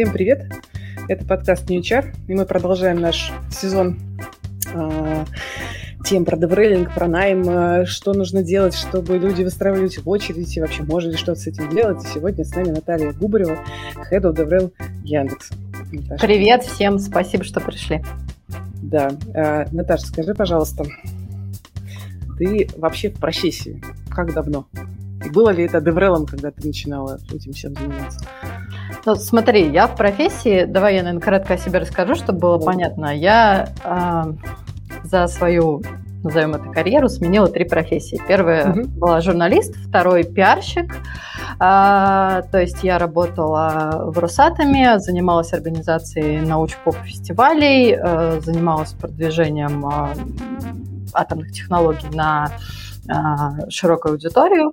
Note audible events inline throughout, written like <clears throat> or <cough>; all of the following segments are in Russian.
Всем привет! Это подкаст New HR, и мы продолжаем наш сезон э, тем про деврейлинг, про найм, э, что нужно делать, чтобы люди выстраивались в очередь, и вообще можно ли что-то с этим делать. И сегодня с нами Наталья Губарева, Head of DevRel Яндекса. Наташа. Привет всем, спасибо, что пришли. Да. Э, Наташа, скажи, пожалуйста, ты вообще в профессии как давно? И было ли это деврелом, когда ты начинала этим всем заниматься? Ну, смотри, я в профессии, давай я, наверное, кратко о себе расскажу, чтобы было да. понятно. Я э, за свою, назовем это, карьеру сменила три профессии. Первая угу. была журналист, второй пиарщик. А, то есть я работала в Росатоме, занималась организацией науч-поп-фестивалей, а, занималась продвижением а, атомных технологий на широкую аудиторию.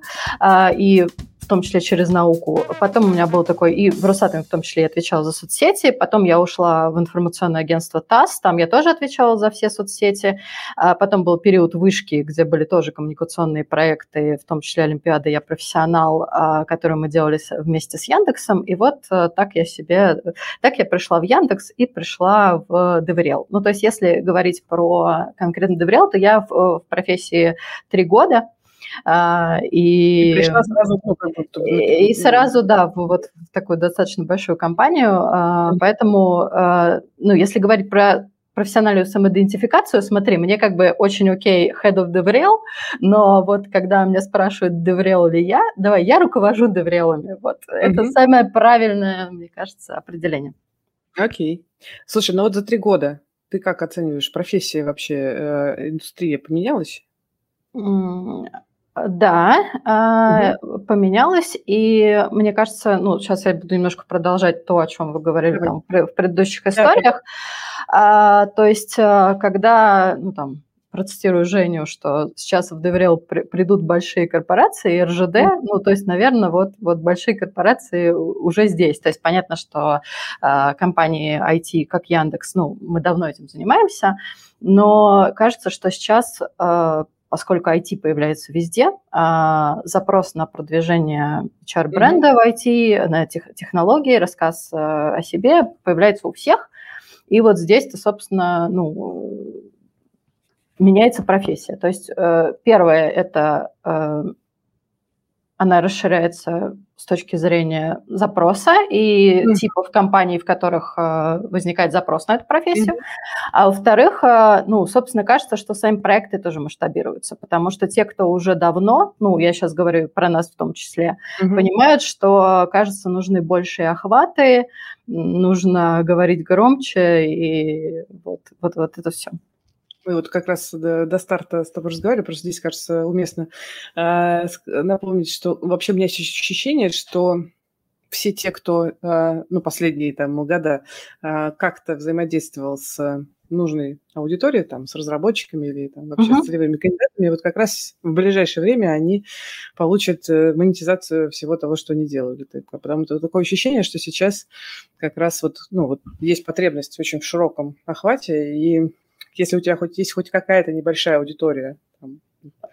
И в том числе через науку. Потом у меня был такой, и в Росатоме в том числе я отвечала за соцсети, потом я ушла в информационное агентство ТАСС, там я тоже отвечала за все соцсети. А потом был период Вышки, где были тоже коммуникационные проекты, в том числе Олимпиада «Я профессионал», а, который мы делали вместе с Яндексом. И вот э, так я себе, так я пришла в Яндекс и пришла в DevRel. Ну, то есть если говорить про конкретно DevRel, то я в, в профессии три года, и, и пришла сразу, ну, как будто, и, и сразу, да, вот в такую достаточно большую компанию. Mm-hmm. Поэтому, а, ну, если говорить про профессиональную самоидентификацию, смотри, мне как бы очень окей head of DevRel, но вот когда меня спрашивают, DevRel ли я, давай, я руковожу DevRel'ами. Вот mm-hmm. это самое правильное, мне кажется, определение. Окей. Слушай, ну вот за три года ты как оцениваешь, профессия вообще, э, индустрия поменялась? Да, угу. поменялось, и мне кажется, ну, сейчас я буду немножко продолжать то, о чем вы говорили там, в предыдущих историях. А, то есть, а, когда, ну, там, процитирую Женю, что сейчас в DevRel придут большие корпорации, РЖД, mm ну, то есть, наверное, вот, вот большие корпорации уже здесь. То есть понятно, что э, компании IT, как Яндекс, ну, мы давно этим занимаемся, но кажется, что сейчас э, поскольку IT появляется везде, а, запрос на продвижение HR-бренда mm-hmm. в IT, на тех, технологии, рассказ э, о себе появляется у всех. И вот здесь-то, собственно, ну, меняется профессия. То есть э, первое – это э, она расширяется с точки зрения запроса и mm-hmm. типов компаний, в которых э, возникает запрос на эту профессию. Mm-hmm. А во-вторых, э, ну, собственно, кажется, что сами проекты тоже масштабируются, потому что те, кто уже давно, ну, я сейчас говорю про нас в том числе, mm-hmm. понимают, что, кажется, нужны большие охваты, нужно говорить громче, и вот, вот, вот это все мы вот как раз до, до старта с тобой разговаривали, просто здесь, кажется, уместно э, напомнить, что вообще у меня есть ощущение, что все те, кто, э, ну, последние там года э, как-то взаимодействовал с нужной аудиторией, там, с разработчиками или там вообще uh-huh. с целевыми кандидатами, вот как раз в ближайшее время они получат э, монетизацию всего того, что они делали. Потому что такое ощущение, что сейчас как раз вот, ну, вот есть потребность очень в широком охвате, и если у тебя хоть есть хоть какая-то небольшая аудитория, там,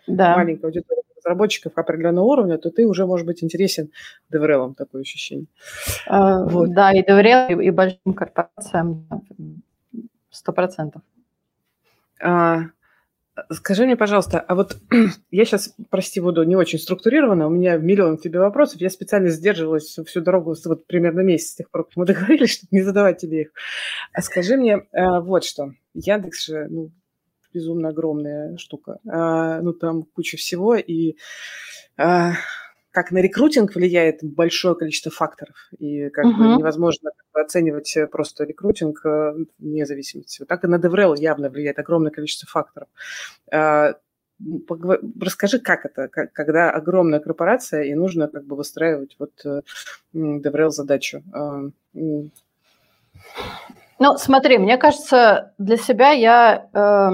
да. маленькая аудитория разработчиков определенного уровня, то ты уже можешь быть интересен DevRel, такое ощущение. А, вот. Да, и и, и большим корпорациям сто процентов. А, скажи мне, пожалуйста, а вот <clears throat> я сейчас, прости, буду не очень структурирована, у меня миллион тебе вопросов, я специально сдерживалась всю, всю дорогу, вот примерно месяц с тех пор, как мы <laughs> договорились, чтобы не задавать тебе их. А скажи мне а, вот что. Яндекс же, ну, безумно огромная штука. А, ну, там куча всего, и а, как на рекрутинг влияет большое количество факторов, и как uh-huh. бы невозможно оценивать просто рекрутинг э, вне зависимости. Вот так и на DevRel явно влияет огромное количество факторов. А, расскажи, как это, когда огромная корпорация, и нужно как бы выстраивать вот DevRel э, задачу. А, Ну, смотри, мне кажется, для себя я э,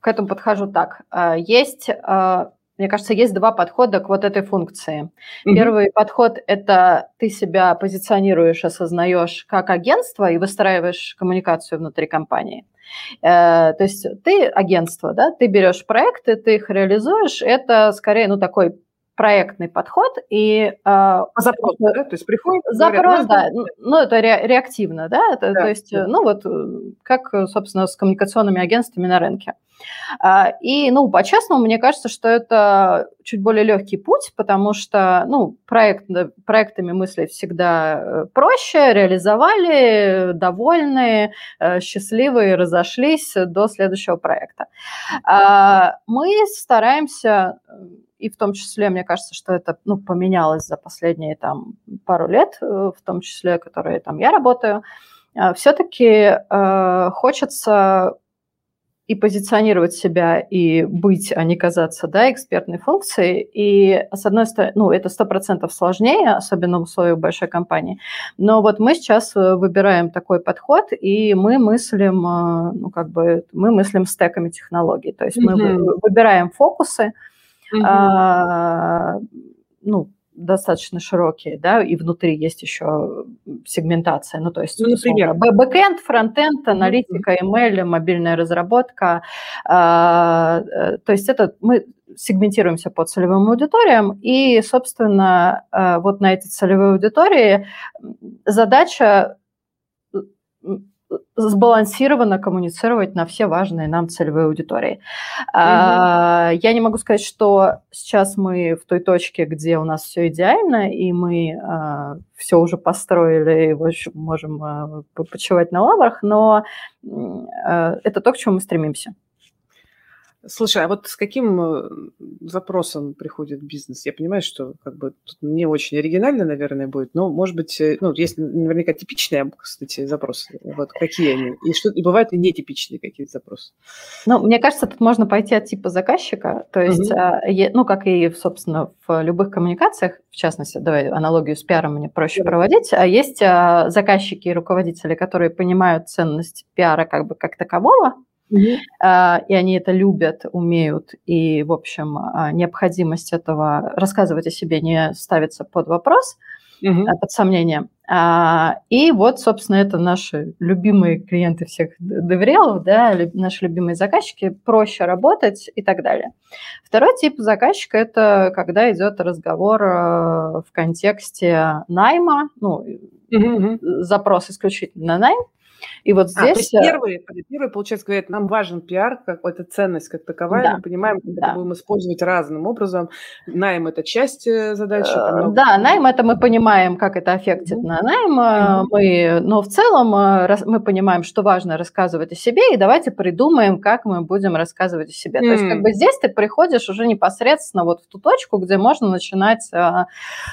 к этому подхожу так. Э, есть, э, мне кажется, есть два подхода к вот этой функции. Mm-hmm. Первый подход – это ты себя позиционируешь, осознаешь как агентство и выстраиваешь коммуникацию внутри компании. Э, то есть ты агентство, да, ты берешь проекты, ты их реализуешь, это скорее, ну, такой проектный подход и а, запрос, да? то есть приходит запрос, говорят, да, ну, это ре, реактивно, да, это, да, то есть, да. ну вот как, собственно, с коммуникационными агентствами на рынке. А, и, ну, по-честному, мне кажется, что это чуть более легкий путь, потому что, ну, проект, проектами мыслить всегда э, проще, реализовали, довольны, э, счастливые, разошлись до следующего проекта. А, мы стараемся и в том числе, мне кажется, что это ну, поменялось за последние там, пару лет, э, в том числе, которые там я работаю, а, все-таки э, хочется и позиционировать себя, и быть, а не казаться, да, экспертной функцией. И, с одной стороны, ну, это сто процентов сложнее, особенно в условиях большой компании. Но вот мы сейчас э, выбираем такой подход, и мы мыслим, э, ну, как бы, мы мыслим стеками технологий. То есть mm-hmm. мы выбираем фокусы, Угу. А, ну, достаточно широкие, да, и внутри есть еще сегментация, ну, то есть, ну, например, бэкэнд, фронтенд, аналитика, email, мобильная разработка, а, э, то есть это мы сегментируемся по целевым аудиториям, и, собственно, э, вот на эти целевые аудитории задача сбалансированно коммуницировать на все важные нам целевые аудитории. Mm-hmm. Я не могу сказать, что сейчас мы в той точке, где у нас все идеально, и мы а, все уже построили, и в общем, можем а, почивать на лаврах, но это то, к чему мы стремимся. Слушай, а вот с каким э, запросом приходит бизнес? Я понимаю, что как бы тут не очень оригинально, наверное, будет, но, может быть, э, ну, есть наверняка типичные, кстати, запросы. Вот какие они? И, что, и бывают и нетипичные какие-то запросы? Ну, мне кажется, тут можно пойти от типа заказчика, то есть, угу. ну, как и, собственно, в любых коммуникациях, в частности, давай аналогию с пиаром мне проще да. проводить, а есть а, заказчики и руководители, которые понимают ценность пиара как бы как такового, Mm-hmm. И они это любят, умеют, и, в общем, а, необходимость этого рассказывать о себе не ставится под вопрос, mm-hmm. под сомнение. А, и вот, собственно, это наши любимые клиенты всех доверелов, да, наши любимые заказчики, проще работать и так далее. Второй тип заказчика – это когда идет разговор в контексте найма, ну, mm-hmm. запрос исключительно на найм, и вот здесь... А, то есть э, первый, первый, получается, говорит, нам важен пиар, какая-то ценность как таковая, да. мы понимаем, как да. это будем использовать разным образом. Найм – это часть э, задачи. Много... Э, да, найм – это мы понимаем, как это аффектит mm-hmm. на найм, mm-hmm. мы, но в целом мы понимаем, что важно рассказывать о себе, и давайте придумаем, как мы будем рассказывать о себе. Mm-hmm. То есть как бы здесь ты приходишь уже непосредственно вот в ту точку, где можно начинать а,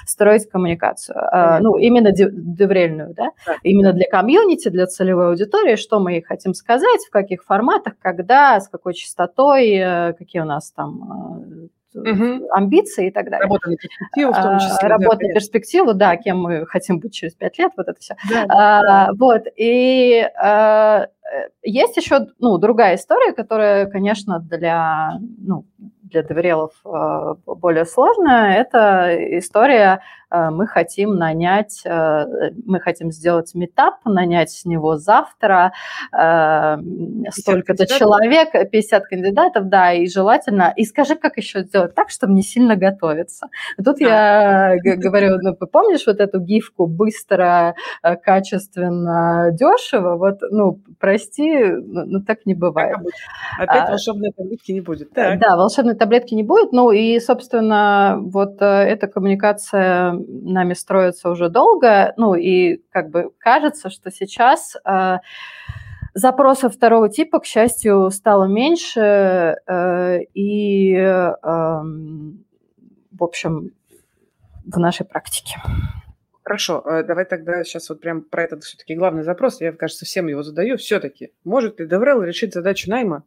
строить коммуникацию. А, ну, именно деврельную, да? да, именно для комьюнити, для целевой аудитории, что мы хотим сказать, в каких форматах, когда, с какой частотой, э, какие у нас там угу. амбиции и так далее. Работа на перспективу в том числе. Работа да, на перспективу, да, кем мы хотим быть через пять лет, вот это все. Да, а, да. Вот, и а, есть еще, ну, другая история, которая, конечно, для, ну, для доверелов а, более сложная. Это история Э, мы хотим нанять, э, мы хотим сделать метап, нанять с него завтра э, столько-то человек, 50 кандидатов, да, и желательно, и скажи, как еще сделать так, чтобы не сильно готовиться. Тут я говорю, ну, помнишь вот эту гифку быстро, качественно, дешево? Вот, ну, прости, ну, ну так не бывает. Опять а, волшебной таблетки не будет. Так. Да, волшебной таблетки не будет. Ну и, собственно, вот эта коммуникация нами строится уже долго, ну и как бы кажется, что сейчас э, запросов второго типа, к счастью, стало меньше, э, и, э, в общем, в нашей практике. Хорошо, э, давай тогда сейчас вот прям про этот все-таки главный запрос. Я, кажется, всем его задаю. Все-таки, может ли Деврел решить задачу найма?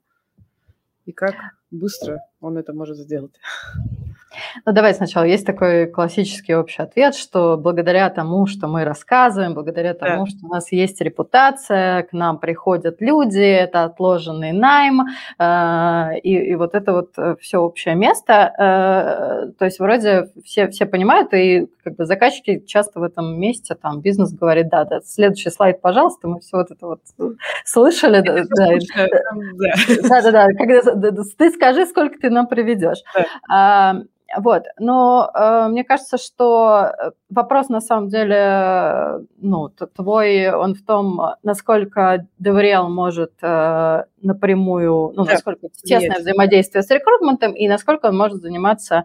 И как быстро он это может сделать? Ну, давай сначала. Есть такой классический общий ответ, что благодаря тому, что мы рассказываем, благодаря тому, да. что у нас есть репутация, к нам приходят люди, это отложенный найм, э, и, и вот это вот э, все общее место. Э, то есть вроде все, все понимают, и как бы заказчики часто в этом месте, там, бизнес говорит, да, да, следующий слайд, пожалуйста, мы все вот это вот слышали. Да, да, да, да, ты скажи, сколько ты нам приведешь. Да. Вот, но э, мне кажется, что э, вопрос на самом деле, ну, твой, он в том, насколько DevRel может э, напрямую, ну, да, насколько тесное есть. взаимодействие с рекрутментом и насколько он может заниматься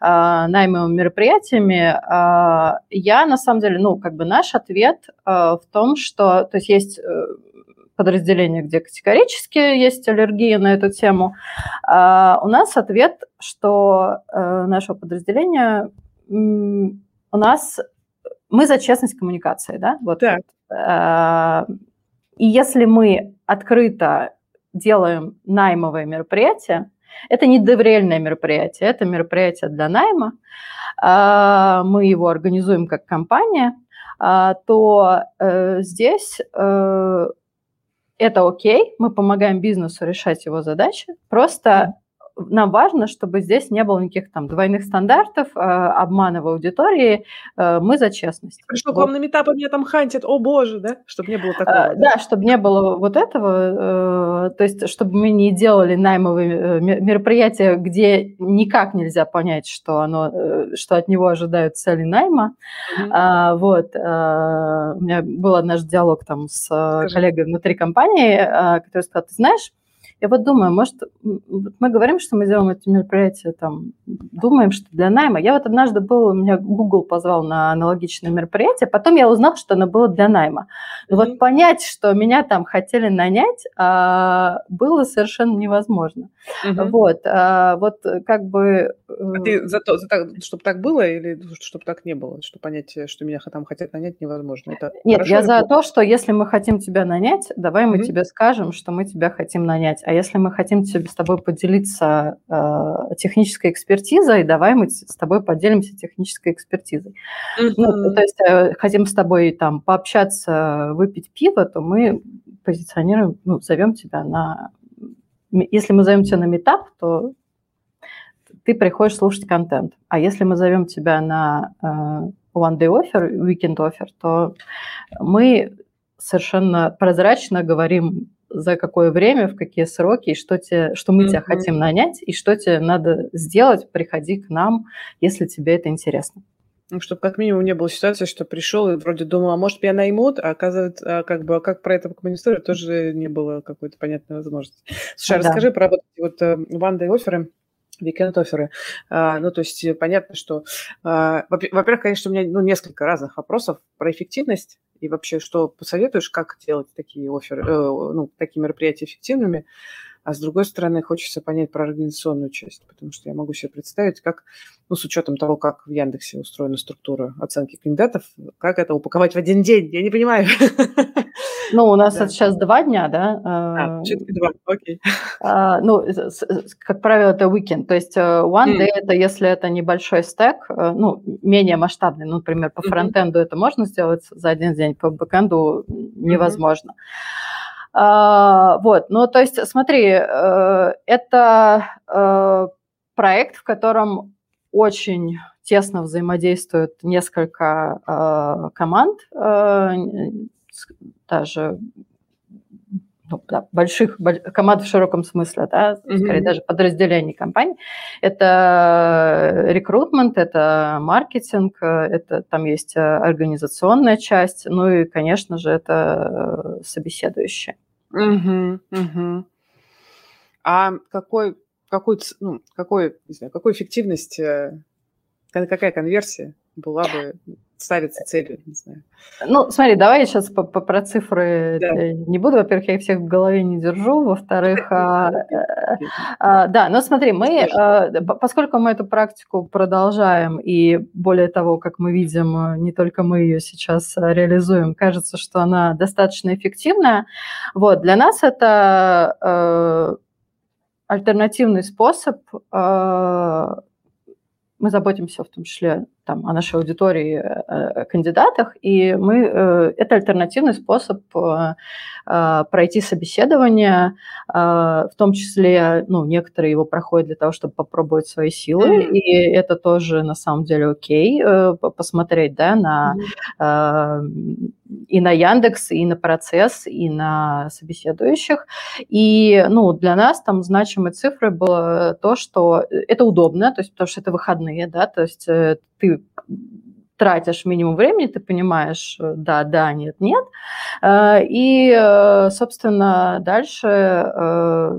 э, наймовыми мероприятиями. Э, я, на самом деле, ну, как бы наш ответ э, в том, что, то есть есть... Э, подразделения, где категорически есть аллергия на эту тему. А у нас ответ, что э, нашего подразделения у нас мы за честность коммуникации, да? Вот. Так. Э, и если мы открыто делаем наймовое мероприятие, это не доверительное мероприятие, это мероприятие для найма, э, мы его организуем как компания, то здесь это окей, мы помогаем бизнесу решать его задачи, просто нам важно, чтобы здесь не было никаких там двойных стандартов, э, обмана в аудитории. Э, мы за честность. Пришел вот. к вам на метап, меня там хантит, о боже, да? Чтобы не было такого. Э, да, да чтобы не было вот этого, то есть чтобы мы не делали наймовые мероприятия, где никак нельзя понять, что, оно, что от него ожидают цели найма. Mm-hmm. А, вот. У меня был однажды диалог там с Скажи. коллегой внутри компании, который сказал, ты знаешь, я вот думаю, может, мы говорим, что мы делаем это мероприятие, там, думаем, что для найма. Я вот однажды был, меня Google позвал на аналогичное мероприятие, потом я узнал, что оно было для найма. Но mm-hmm. вот понять, что меня там хотели нанять, а, было совершенно невозможно. Mm-hmm. Вот, а, вот как бы... А ты э, за то, за так, чтобы так было или чтобы так не было? Чтобы понять, что меня там хотят нанять, невозможно. Это Нет, я за то, что если мы хотим тебя нанять, давай мы mm-hmm. тебе скажем, что мы тебя хотим нанять а если мы хотим с тобой поделиться э, технической экспертизой, давай мы с тобой поделимся технической экспертизой. Mm-hmm. Ну, то есть э, хотим с тобой там пообщаться, выпить пиво, то мы позиционируем, ну, зовем тебя на... Если мы зовем тебя на метап, то ты приходишь слушать контент. А если мы зовем тебя на э, one day offer, weekend offer, то мы совершенно прозрачно говорим за какое время, в какие сроки, и что, тебе, что мы mm-hmm. тебя хотим нанять, и что тебе надо сделать, приходи к нам, если тебе это интересно. Ну, чтобы как минимум не было ситуации, что пришел и вроде думал, а может меня наймут, а оказывается, а как бы, а как про это коммуницировать, тоже не было какой-то понятной возможности. Слушай, а да. расскажи про вот, вот э, one day оферы Викенд-оферы. А, ну, то есть э, понятно, что... А, во-первых, конечно, у меня ну, несколько разных вопросов про эффективность и вообще, что посоветуешь, как делать такие оферы, э, ну, такие мероприятия эффективными. А с другой стороны, хочется понять про организационную часть, потому что я могу себе представить, как, ну, с учетом того, как в Яндексе устроена структура оценки кандидатов, как это упаковать в один день, я не понимаю. <laughs> Ну, у нас да. это сейчас два дня, да? А, все-таки два, окей. <laughs> А, ну, как правило, это weekend. То есть э, one day mm. это если это небольшой стек, э, ну, менее масштабный. Ну, например, по фронтенду mm-hmm. это можно сделать за один день, по бэкенду невозможно. Mm-hmm. А, вот, ну, то есть, смотри, э, это проект, в котором очень тесно взаимодействуют несколько э, команд, э, даже ну, да, больших команд в широком смысле, да, mm-hmm. скорее даже подразделений компаний. Это рекрутмент, это маркетинг, это там есть организационная часть, ну и, конечно же, это собеседующие. Mm-hmm. Mm-hmm. А какой, какой, ну, какой, не знаю, какой эффективность, э, какая конверсия была бы ставится целью, не знаю. Ну, смотри, давай я сейчас по, по, про цифры да. не буду. Во-первых, я их всех в голове не держу. Во-вторых, а, а, да, но смотри, мы, а, поскольку мы эту практику продолжаем, и более того, как мы видим, не только мы ее сейчас реализуем, кажется, что она достаточно эффективная. Вот, для нас это э, альтернативный способ э, мы заботимся в том числе там, о нашей аудитории, о кандидатах, и мы, это альтернативный способ пройти собеседование, в том числе, ну, некоторые его проходят для того, чтобы попробовать свои силы, mm-hmm. и это тоже на самом деле окей, посмотреть, да, на mm-hmm. и на Яндекс, и на процесс, и на собеседующих, и, ну, для нас там значимой цифрой было то, что это удобно, то есть потому что это выходные, да, то есть э, тратишь минимум времени, ты понимаешь, э, да, да, нет, нет. Э, и, собственно, дальше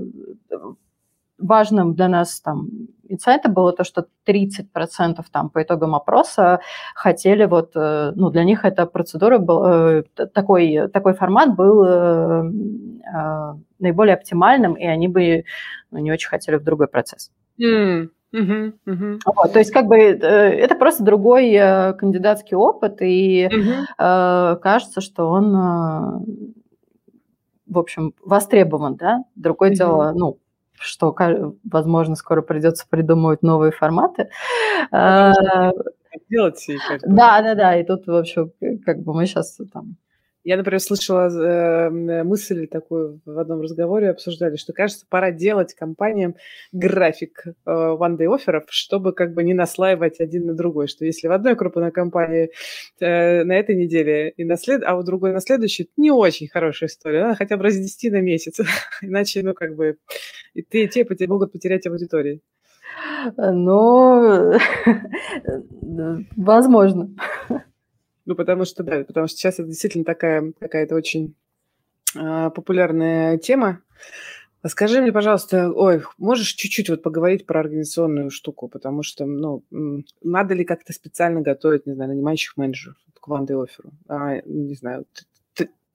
важным для нас там инсайта было то, что 30% там по итогам опроса хотели вот, ну, для них эта процедура был, такой, такой формат был наиболее оптимальным, и они бы ну, не очень хотели в другой процесс. Mm. Угу, угу. Вот, то есть как бы э, это просто другой э, кандидатский опыт, и э, кажется, что он, в общем, востребован, да. Другое угу. дело, ну, что, возможно, скоро придется придумывать новые форматы. Делать Да, да, да, и тут, в общем, как бы мы сейчас там я, например, слышала э, мысль такую в одном разговоре, обсуждали, что, кажется, пора делать компаниям график э, офферов, чтобы как бы не наслаивать один на другой, что если в одной крупной компании э, на этой неделе, и на след... а у другой на следующей, не очень хорошая история, надо хотя бы разнести на месяц, <laughs> иначе, ну, как бы, и ты, и те могут потерять аудитории. Ну, <laughs> возможно. Ну, потому что, да, потому что сейчас это действительно такая какая-то очень э, популярная тема. Скажи мне, пожалуйста, ой, можешь чуть-чуть вот поговорить про организационную штуку, потому что, ну, надо ли как-то специально готовить, не знаю, нанимающих менеджеров к ванды оферу, а, не знаю,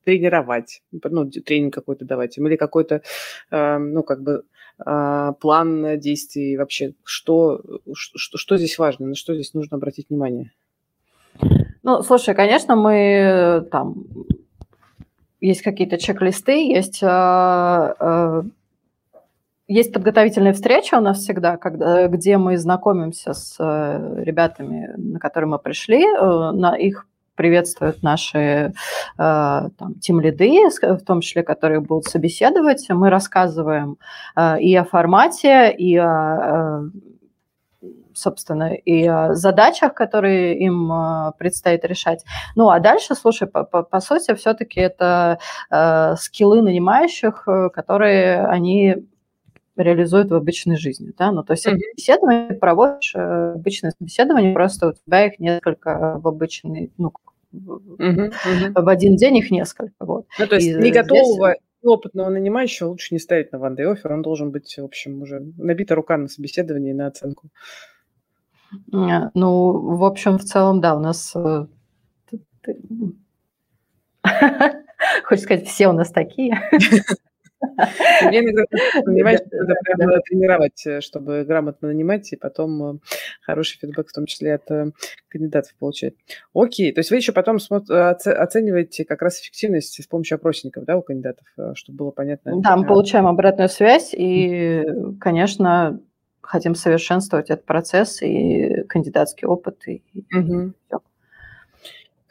тренировать, ну, тренинг какой-то давать им, или какой-то, э, ну, как бы э, план действий вообще, что, что, что здесь важно, на что здесь нужно обратить внимание? Ну, слушай, конечно, мы э, там есть какие-то чек-листы, есть э, э, есть подготовительные встречи у нас всегда, когда, где мы знакомимся с ребятами, на которые мы пришли, на их приветствуют наши э, там, тим-лиды, в том числе, которые будут собеседовать. Мы рассказываем э, и о формате, и о собственно, и задачах, которые им э, предстоит решать. Ну, а дальше, слушай, по, по, по сути, все-таки это э, скиллы нанимающих, э, которые они реализуют в обычной жизни, да, ну, то есть mm-hmm. собеседование проводишь, э, обычное собеседование, просто у тебя их несколько в обычной, ну, mm-hmm. в один день их несколько, вот. Ну, то есть и не готового здесь опытного нанимающего лучше не ставить на one day offer, он должен быть, в общем, уже набита рука на собеседовании и на оценку. Э, ну, в общем, в целом, да, у нас... Э, <laughs> хочешь сказать, все у нас такие. Мне иногда, <laughs> понимаешь, надо прямо тренировать, э, чтобы грамотно нанимать, и потом хороший фидбэк, в том числе от кандидатов получать. Окей, то есть вы еще потом оцениваете как раз эффективность с помощью опросников, да, у кандидатов, чтобы было понятно? Да, мы получаем обратную связь, и, конечно, хотим совершенствовать этот процесс и кандидатский опыт. И, угу. все.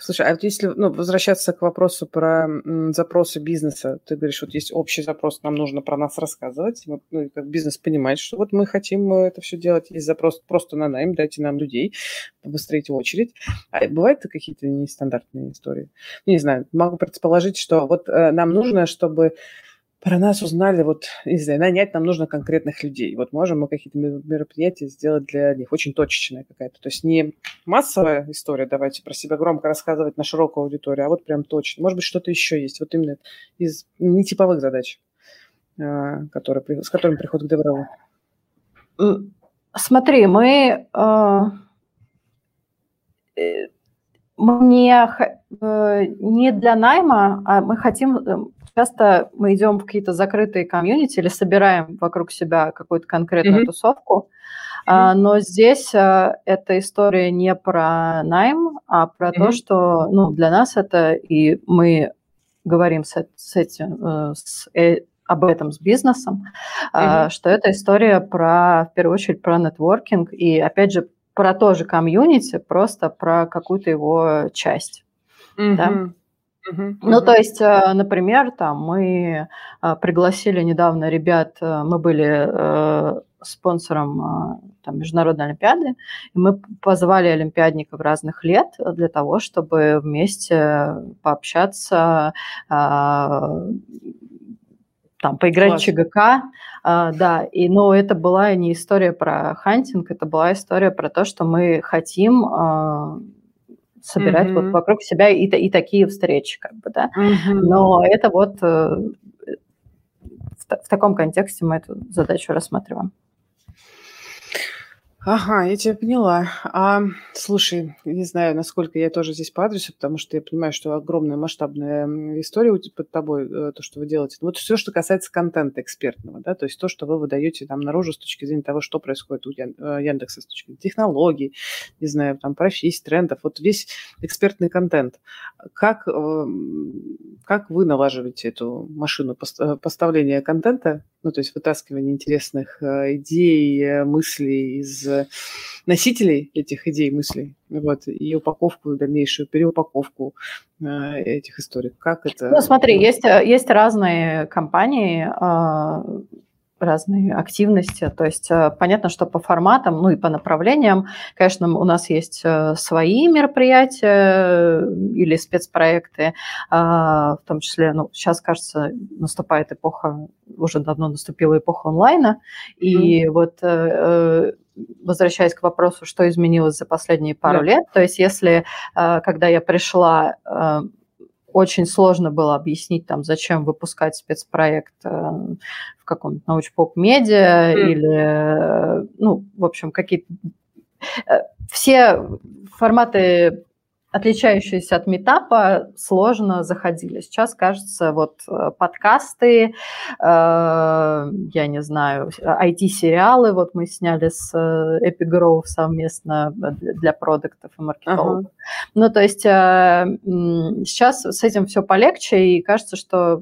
Слушай, а вот если ну, возвращаться к вопросу про м, запросы бизнеса, ты говоришь, вот есть общий запрос, нам нужно про нас рассказывать, вот, ну, как бизнес понимает, что вот мы хотим это все делать, есть запрос просто на найм, дайте нам людей, выстроить очередь. А бывают какие-то нестандартные истории? Не знаю, могу предположить, что вот э, нам нужно, чтобы про нас узнали, вот, не знаю, нанять нам нужно конкретных людей. Вот можем мы какие-то мероприятия сделать для них, очень точечная какая-то. То есть не массовая история, давайте про себя громко рассказывать на широкую аудиторию, а вот прям точно. Может быть, что-то еще есть, вот именно из нетиповых задач, а, которые, с которыми приходят к DevRel. Смотри, мы а, э, мы не, э, не для найма, а мы хотим э, часто мы идем в какие-то закрытые комьюнити или собираем вокруг себя какую-то конкретную mm-hmm. тусовку, mm-hmm. но здесь а, эта история не про найм, а про mm-hmm. то, что ну, для нас это, и мы говорим с, с этим, э, с, об этом с бизнесом, mm-hmm. что это история про, в первую очередь, про нетворкинг, и опять же, про то же комьюнити, просто про какую-то его часть. Mm-hmm. Да? Uh-huh, Ну, то есть, э, например, там мы э, пригласили недавно ребят, э, мы были спонсором там, Международной Олимпиады, и мы позвали олимпиадников разных лет для того, чтобы вместе пообщаться, там, поиграть Класс. в ЧГК, да, и, но это была не история про хантинг, это была история про то, что мы хотим собирать mm-hmm. вот вокруг себя и, и такие встречи, как бы, да. Mm-hmm. Но это вот э, в, в таком контексте мы эту задачу рассматриваем. Ага, я тебя поняла. А, слушай, не знаю, насколько я тоже здесь по адресу, потому что я понимаю, что огромная масштабная история под тобой, э, то, что вы делаете. Вот все, что касается контента экспертного, да, то есть то, что вы выдаете там наружу с точки зрения того, что происходит у э, Яндекса с точки зрения технологий, не знаю, там профессий, трендов, вот весь экспертный контент. Как, эм, как вы налаживаете эту машину э, поставления контента, ну, то есть вытаскивание интересных идей, мыслей из носителей этих идей, мыслей, вот, и упаковку, дальнейшую переупаковку э, этих историй. Как это? Ну, смотри, есть, э, есть разные компании, а, разные активности. То есть э, понятно, что по форматам, ну и по направлениям, конечно, у нас есть свои мероприятия или спецпроекты, а, в том числе, ну, сейчас, кажется, наступает эпоха, уже давно наступила эпоха онлайна, и mm-hmm. вот возвращаясь к вопросу, что изменилось за последние пару да. лет, то есть если, э, когда я пришла, э, очень сложно было объяснить, там, зачем выпускать спецпроект э, в каком-то научпоп-медиа mm. или, ну, в общем, какие-то... Все форматы отличающиеся от метапа, сложно заходили. Сейчас, кажется, вот э, подкасты, э, я не знаю, IT-сериалы, вот мы сняли с э, Epigrove совместно для продуктов и маркетологов. Ага. Ну, то есть э, сейчас с этим все полегче, и кажется, что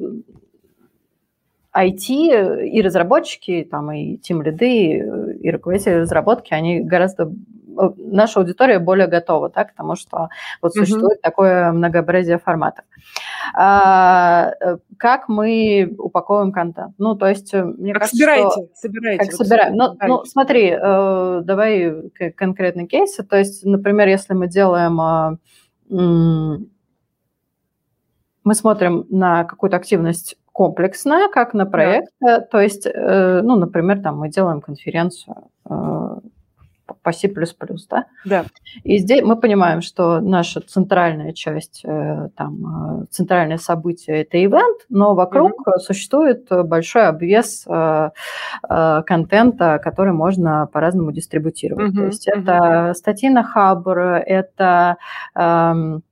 IT и разработчики, там, и тим лиды, и руководители разработки, они гораздо наша аудитория более готова да, к тому, что вот существует mm-hmm. такое многообразие форматов. А, э, как мы упаковываем контент? Ну, то есть, э, мне как кажется, собираете, что... собираете. Как вот собираем. Ну, ну, смотри, э, давай конкретный кейс. То есть, например, если мы делаем мы смотрим на какую-то активность комплексная, как на проект. Да. То есть, ну, например, там мы делаем конференцию по C++, да? Да. И здесь мы понимаем, что наша центральная часть, э, там, э, центральное событие – это ивент, но вокруг mm-hmm. существует большой обвес э, контента, который можно по-разному дистрибутировать. Mm-hmm. То есть mm-hmm. это статьи на Хабр, это эм,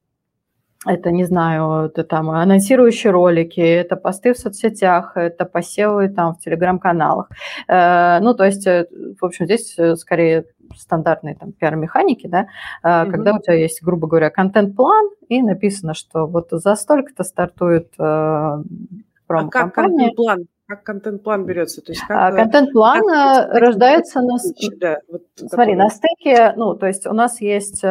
это, не знаю, это там анонсирующие ролики, это посты в соцсетях, это посевы там в телеграм-каналах. Ну, то есть, в общем, здесь скорее стандартные там пиар-механики, да, mm-hmm. когда у тебя есть, грубо говоря, контент-план, и написано, что вот за столько-то стартует э, промо А как контент-план? Как контент-план берется? То есть как, а, контент-план как э, рождается на... Да, вот Смотри, такой. на стыке, ну, то есть у нас есть...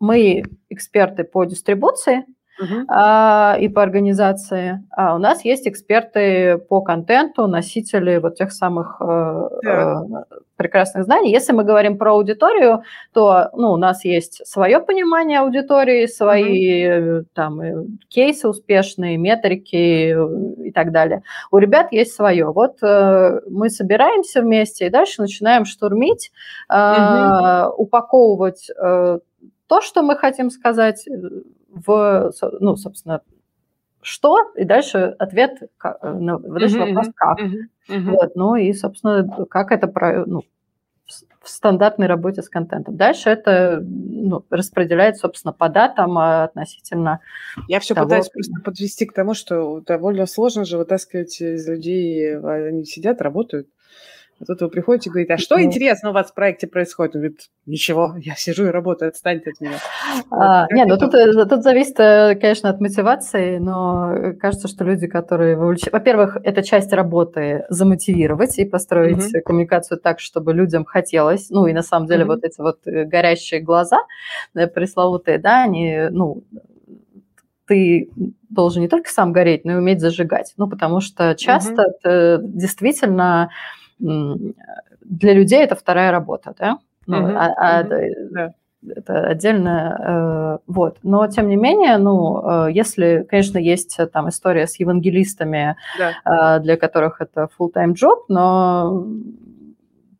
Э, мы эксперты по дистрибуции, uh-huh. и по организации. А у нас есть эксперты по контенту, носители вот тех самых yeah. Э, прекрасных знаний. Если мы говорим про аудиторию, то ну, у нас есть свое понимание аудитории, свои uh-huh. там э, кейсы успешные, метрики и так далее. У ребят есть свое. Вот мы собираемся вместе и дальше начинаем штурмить, uh-huh. упаковывать то, что мы хотим сказать, в, ну, собственно, что, и дальше ответ на вот этот mm-hmm. вопрос как. Mm-hmm. Вот, ну и, собственно, как это про, ну, в стандартной работе с контентом. Дальше это ну, распределяется, собственно, по датам а, относительно. Я все того, пытаюсь просто подвести к тому, что довольно сложно же вытаскивать из людей, они сидят, работают, А тут вы приходите и говорите, а что интересно у вас в проекте происходит? Он говорит, ничего, я сижу и работаю, отстаньте от меня. <laughs> А, вот, нет, ну тут, э, тут зависит, э, конечно, от мотивации, но кажется, что люди, которые вовлечены... Во-первых, это часть работы замотивировать и построить mm-hmm. коммуникацию так, чтобы людям хотелось. Ну и на самом деле mm-hmm. вот эти вот э, горящие глаза пресловутые, да, они, ну, ты должен не только сам гореть, но и уметь зажигать. Ну, потому что часто mm-hmm. это действительно для людей это вторая работа, да? Ну, mm-hmm. а, а, mm-hmm. Это отдельно, э, вот. Но тем не менее, ну, э, если, конечно, есть э, там история с евангелистами, да. для которых это full-time job, но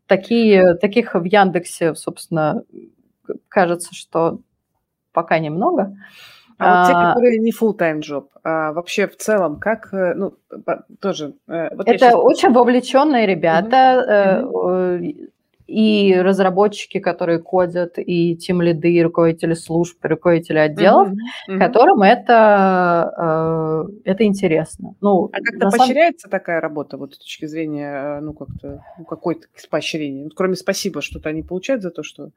такие, таких в Яндексе, собственно, кажется, что пока немного. А, вот те, а, которые не full-time job, а вообще в целом, как, э, ну, тоже... Э, вот это сейчас... очень вовлеченные ребята, mm-hmm. и разработчики, которые кодят, и тем лиды, и руководители служб, и руководители отделов, mm-hmm. которым это, это интересно. Ну, а как-то поощряется самом... такая работа, вот с точки зрения, ну, как-то, ну, какой-то поощрение? Вот, кроме спасибо, что-то они получают за то, что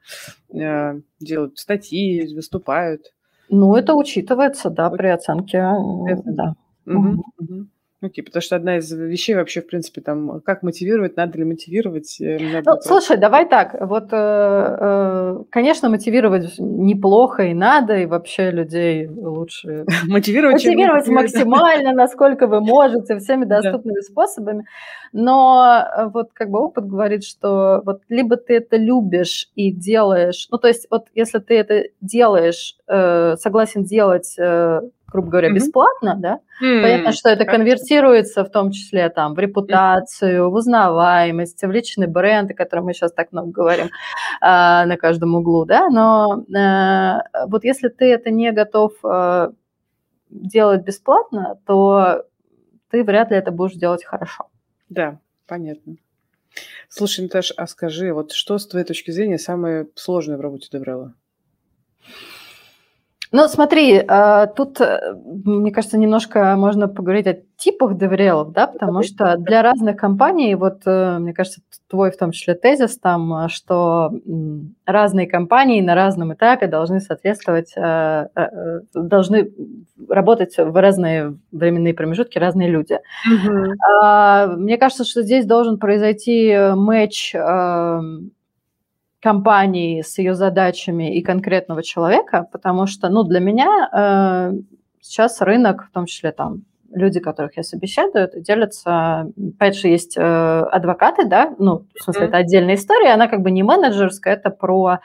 э, делают статьи, выступают? Ну, это учитывается, да, при оценке, это, да. Угу, угу. Окей, потому что одна из вещей вообще, в принципе, там, как мотивировать, надо ли мотивировать? Э, надо ну, слушай, давай так, вот, э, э, конечно, мотивировать неплохо и надо, и вообще людей лучше <laughs> мотивировать, мотивировать максимально, насколько вы можете, всеми <laughs> доступными способами, но вот как бы опыт говорит, что вот либо ты это любишь и делаешь, ну, то есть вот если ты это делаешь, согласен делать грубо говоря, mm-hmm. бесплатно, да, mm-hmm. понятно, что это конвертируется в том числе там в репутацию, в узнаваемость, в личный бренд, о котором мы сейчас так много говорим э, на каждом углу, да, но э, вот если ты это не готов э, делать бесплатно, то ты вряд ли это будешь делать хорошо. Да, понятно. Слушай, Наташ, а скажи, вот что с твоей точки зрения самое сложное в работе Деврела? Ну, смотри, э, тут, э, мне кажется, немножко можно поговорить о типах доверелов, да, потому что для разных компаний, вот, э, мне кажется, твой в том числе тезис там, что разные компании на разном этапе должны соответствовать, должны работать в разные временные промежутки разные люди. Угу. Мне кажется, что здесь должен произойти матч компании с ее задачами и конкретного человека, потому что, ну, для меня э, сейчас рынок, в том числе там люди, которых я собеседую, делятся, опять же, есть э, адвокаты, да, ну, в смысле, mm-hmm. это отдельная история, она как бы не менеджерская, это про,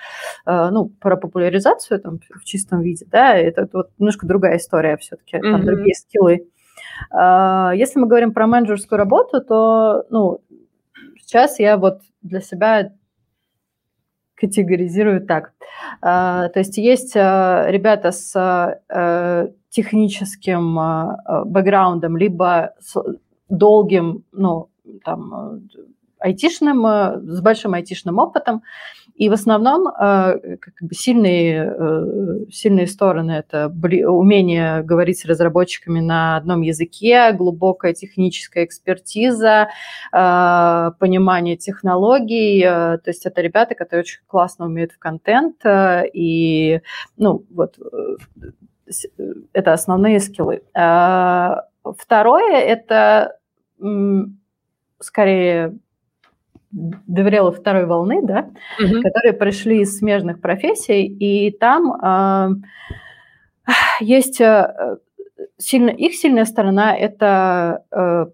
э, ну, про популяризацию там в чистом виде, да, это, это вот немножко другая история все-таки, mm-hmm. там другие скиллы. Э, если мы говорим про менеджерскую работу, то, ну, сейчас я вот для себя категоризирую так. А, то есть есть а, ребята с э, техническим а, бэкграундом, либо с долгим, ну, там, айтишным, с большим айтишным опытом, и в основном э, как бы сильные, э, сильные стороны – это умение говорить с разработчиками на одном языке, глубокая техническая экспертиза, э, понимание технологий. То есть это ребята, которые очень классно умеют в контент. И, ну, вот, это основные скиллы. Второе – это скорее доверяла второй волны, да, угу. которые пришли из смежных профессий, и там э, есть сильно, их сильная сторона – это э,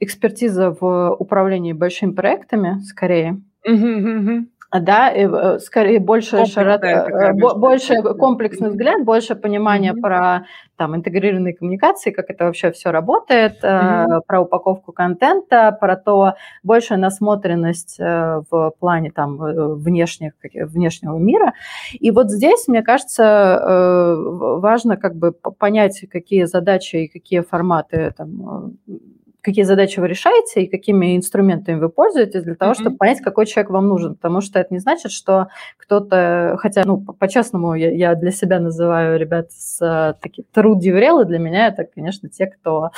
экспертиза в управлении большими проектами, скорее. Угу, угу да, э, скорее больше широта, э, больше комплексный взгляд, больше понимания mm-hmm. про там интегрированные коммуникации, как это вообще все работает, mm-hmm. про упаковку контента, про то большая насмотренность в плане там внешних, внешнего мира. И вот здесь, мне кажется, важно как бы понять, какие задачи и какие форматы там какие задачи вы решаете и какими инструментами вы пользуетесь для того, mm-hmm. чтобы понять, какой человек вам нужен. Потому что это не значит, что кто-то, хотя, ну, по-честному, я, я для себя называю ребят с такие true деврелы, для меня это, конечно, те, кто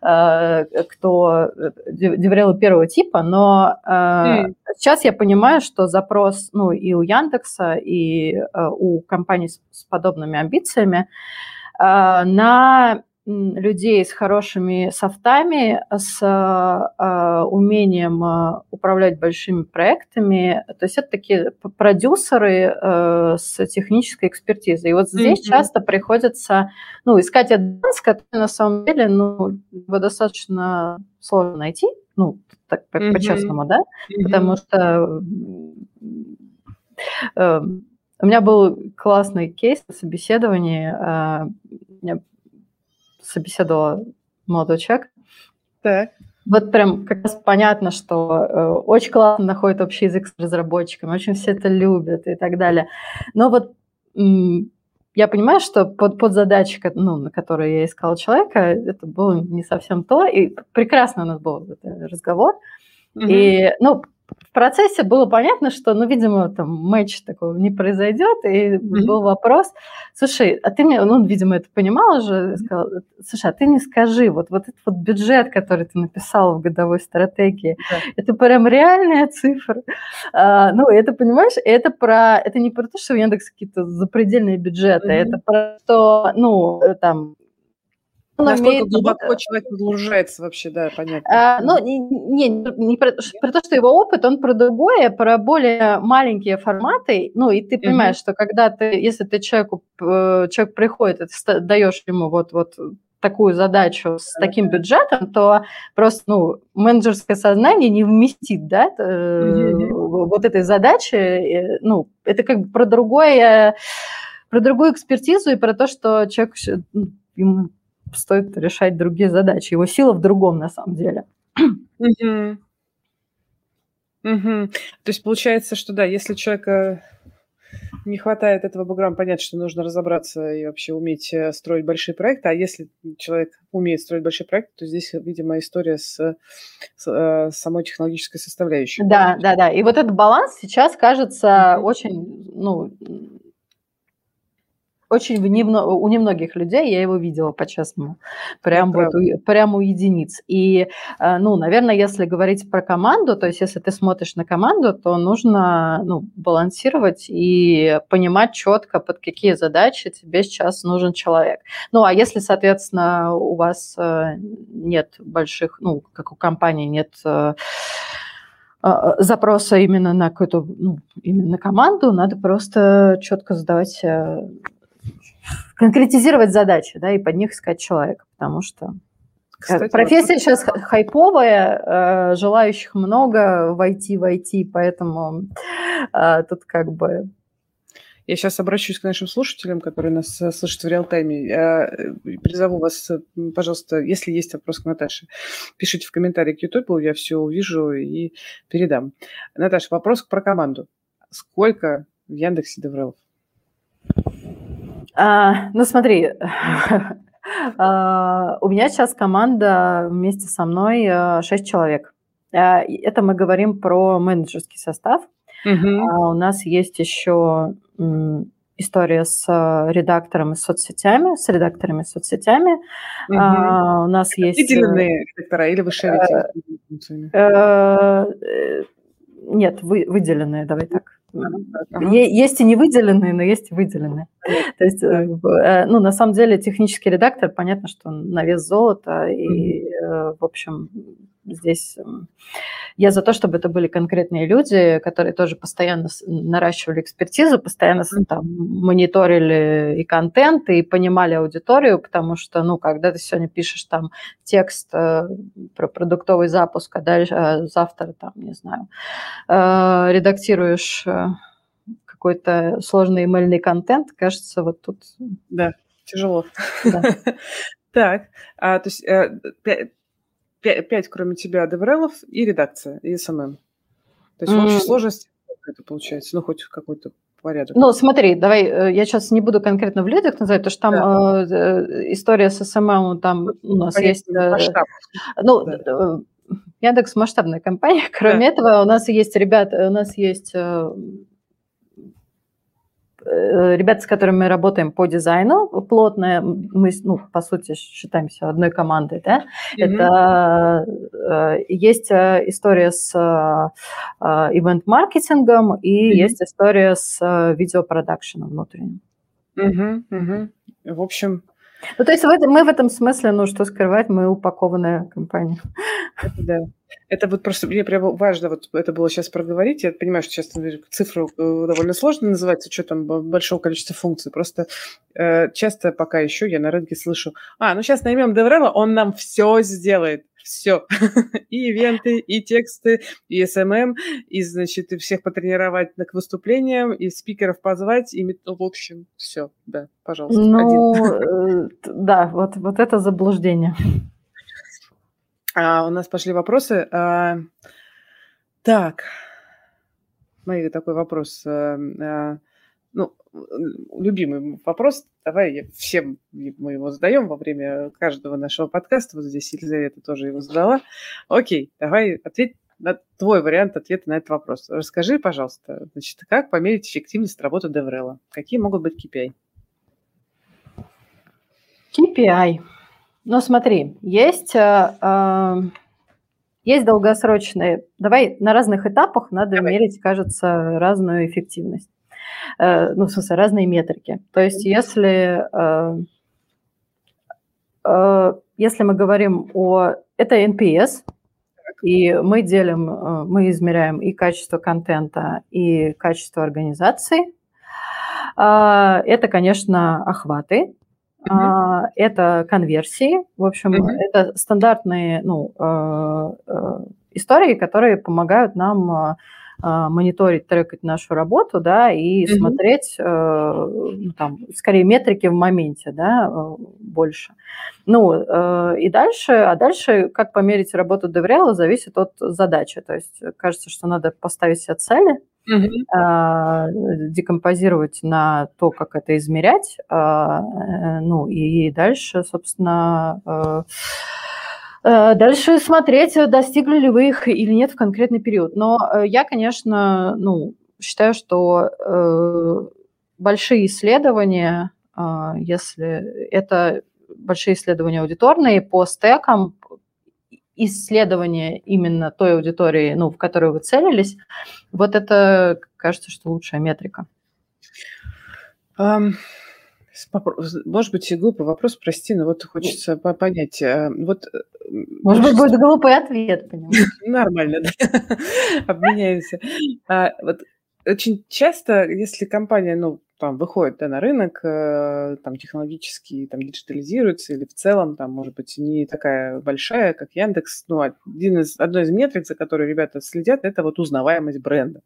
кто деврелы первого типа, но mm. сейчас я понимаю, что запрос ну, и у Яндекса, и у компаний с подобными амбициями на людей с хорошими софтами, с э, умением э, управлять большими проектами. То есть это такие продюсеры э, с технической экспертизой. И вот здесь mm-hmm. часто приходится ну, искать адванс, который на самом деле ну, его достаточно сложно найти, ну, так mm-hmm. по-честному, да, mm-hmm. потому что э, у меня был классный кейс на собеседовании. Э, собеседовала молодой человек. Так. Вот прям как раз понятно, что э, очень классно находит общий язык с разработчиками, очень все это любят и так далее. Но вот я понимаю, что под, под задачи, ну, на которые я искала человека, это было не совсем то. И прекрасно у нас был этот разговор. Mm-hmm. И, ну, в процессе было понятно, что, ну, видимо, там матч такого не произойдет, и mm-hmm. был вопрос, слушай, а ты мне, ну, он, видимо, это понимал уже, сказал, слушай, а ты мне скажи, вот, вот этот вот бюджет, который ты написал в годовой стратегии, yeah. это прям реальная цифра. А, ну, это, понимаешь, это про, это не про то, что у Яндекса какие-то запредельные бюджеты, mm-hmm. это про то, ну, там, Насколько умеет... глубоко человек погружается вообще, да, понятно. А, ну, не, не, не про, про то, что его опыт, он про другое, про более маленькие форматы. Ну, и ты понимаешь, угу. что когда ты, если ты человеку, э, человек приходит, ты даешь ему вот, вот такую задачу с таким бюджетом, то просто, ну, менеджерское сознание не вместит, да, mm-hmm. вот этой задачи, ну, это как бы про другое, про другую экспертизу и про то, что человек ему стоит решать другие задачи. Его сила в другом, на самом деле. Угу. Угу. То есть получается, что да, если человека не хватает этого бэкграунда, понятно, что нужно разобраться и вообще уметь э, строить большие проекты. А если человек умеет строить большие проекты, то здесь, видимо, история с, с э, самой технологической составляющей. Да, да, да. И вот этот баланс сейчас кажется mm-hmm. очень, ну, очень в немно, у немногих людей я его видела, по-честному, прям, вот, у, прям у единиц. И, э, ну, наверное, если говорить про команду, то есть если ты смотришь на команду, то нужно ну, балансировать и понимать четко, под какие задачи тебе сейчас нужен человек. Ну, а если, соответственно, у вас э, нет больших, ну, как у компании нет э, запроса именно на какую-то, ну, именно на команду, надо просто четко задавать конкретизировать задачи, да, и под них искать человека, потому что э, Кстати, профессия вот... сейчас хайповая, э, желающих много войти, войти, поэтому э, тут как бы я сейчас обращусь к нашим слушателям, которые нас слышат в реал-тайме. Я призову вас, пожалуйста, если есть вопрос к Наташе, пишите в комментарии к YouTube, я все увижу и передам. Наташа, вопрос про команду. Сколько в Яндексе Деврелов? А, ну, смотри, <laughs> а, у меня сейчас команда вместе со мной 6 а, человек. А, это мы говорим про менеджерский состав. Угу. У нас есть еще история с редактором и соцсетями, с редакторами и соцсетями. Угу. А, у нас это есть... Выделенные редактора или вы шерите? Э, э, нет, вы, выделенные, давай так. Есть и не выделенные, но есть и выделенные. То есть, э, э, ну, на самом деле, технический редактор, понятно, что он на вес золота, и, mm-hmm. в общем, здесь я за то, чтобы это были конкретные люди, которые тоже постоянно наращивали экспертизу, постоянно там, мониторили и контент, и понимали аудиторию, потому что, ну, когда ты сегодня пишешь там текст э, про продуктовый запуск, а дальше э, завтра там, не знаю, э, редактируешь э, какой-то сложный эмейльный контент, кажется, вот тут... Да, тяжело. Да. <laughs> Так, а, то есть пять, кроме тебя, DevRel ов и редакция, и SMM. То есть mm. в общей сложности это получается, ну, хоть какой-то порядок. Ну, смотри, давай, э, я сейчас не буду конкретно в людях называть, потому что там да. э, история с SMM, там у нас Понятно, есть... Э, масштаб. Ну, да. Э, Яндекс масштабная компания. <laughs> Кроме да. этого, у нас есть ребята, у нас есть э, Э, ребята, с которыми мы работаем по дизайну, плотная, мы, ну, по сути, считаемся одной командой, да, mm-hmm. это э, есть э, история с э, ивент-маркетингом и mm-hmm. есть история с э, видеопродакшеном внутренним. Угу, угу. В общем, ну, то есть мы в этом смысле, ну, что скрывать, мы упакованная компания. Это да. Это вот просто мне прям важно вот это было сейчас проговорить. Я понимаю, что сейчас цифру э, довольно сложно называть, с учетом большого количества функций. Просто э, часто пока еще я на рынке слышу, а, ну сейчас наймем DevRel а, он нам все сделает все. <laughs> и ивенты, и тексты, и SMM, и, значит, и всех потренировать к выступлениям, и спикеров позвать, и, в общем, все, да, пожалуйста. Ну, э, да, вот, вот это заблуждение. А, у нас пошли вопросы. А, так, мой такой вопрос. А, а, ну, любимый вопрос. Давай всем мы его задаем во время каждого нашего подкаста. Вот здесь Елизавета тоже его задала. Окей, давай ответь на твой вариант ответа на этот вопрос. Расскажи, пожалуйста, значит, как померить эффективность работы Деврела? Какие могут быть KPI? KPI. Ну, смотри, есть, э, э, есть долгосрочные. Давай на разных этапах надо Давай. мерить, кажется, разную эффективность. Э, ну, в смысле, разные метрики. То есть если, э, э, если мы говорим о... Это NPS, и мы делим, мы измеряем и качество контента, и качество организации. Это, конечно, охваты, mm-hmm. это конверсии. В общем, это стандартные ну, истории, которые помогают нам а, мониторить, трекать нашу работу, да, и смотреть, ну, там, скорее метрики в моменте, да, больше. Ну, и дальше, а дальше, как померить работу DevRel, зависит от задачи. То есть кажется, что надо поставить себе цели, mm-hmm. декомпозировать на то, как это измерять, ну, и дальше, собственно, Э, дальше смотреть, достигли ли вы их или нет в конкретный период. Но э, я, конечно, ну, считаю, что э, большие исследования, если это большие исследования аудиторные по стекам, исследования именно той аудитории, ну, в которую вы целились, вот это, кажется, что лучшая метрика. Um, может быть, и глупый вопрос, прости, но вот хочется понять. А, вот, э, может быть, будет глупый ответ, понимаешь? <laughs> Нормально, да. <laughs> Обменяемся. А, вот очень часто, если компания, ну, там, выходит да, на рынок, э, там, технологически там, диджитализируется, или в целом, там, может быть, не такая большая, как Яндекс, ну, один из, одной из метрик, за которой ребята следят, это вот узнаваемость бренда.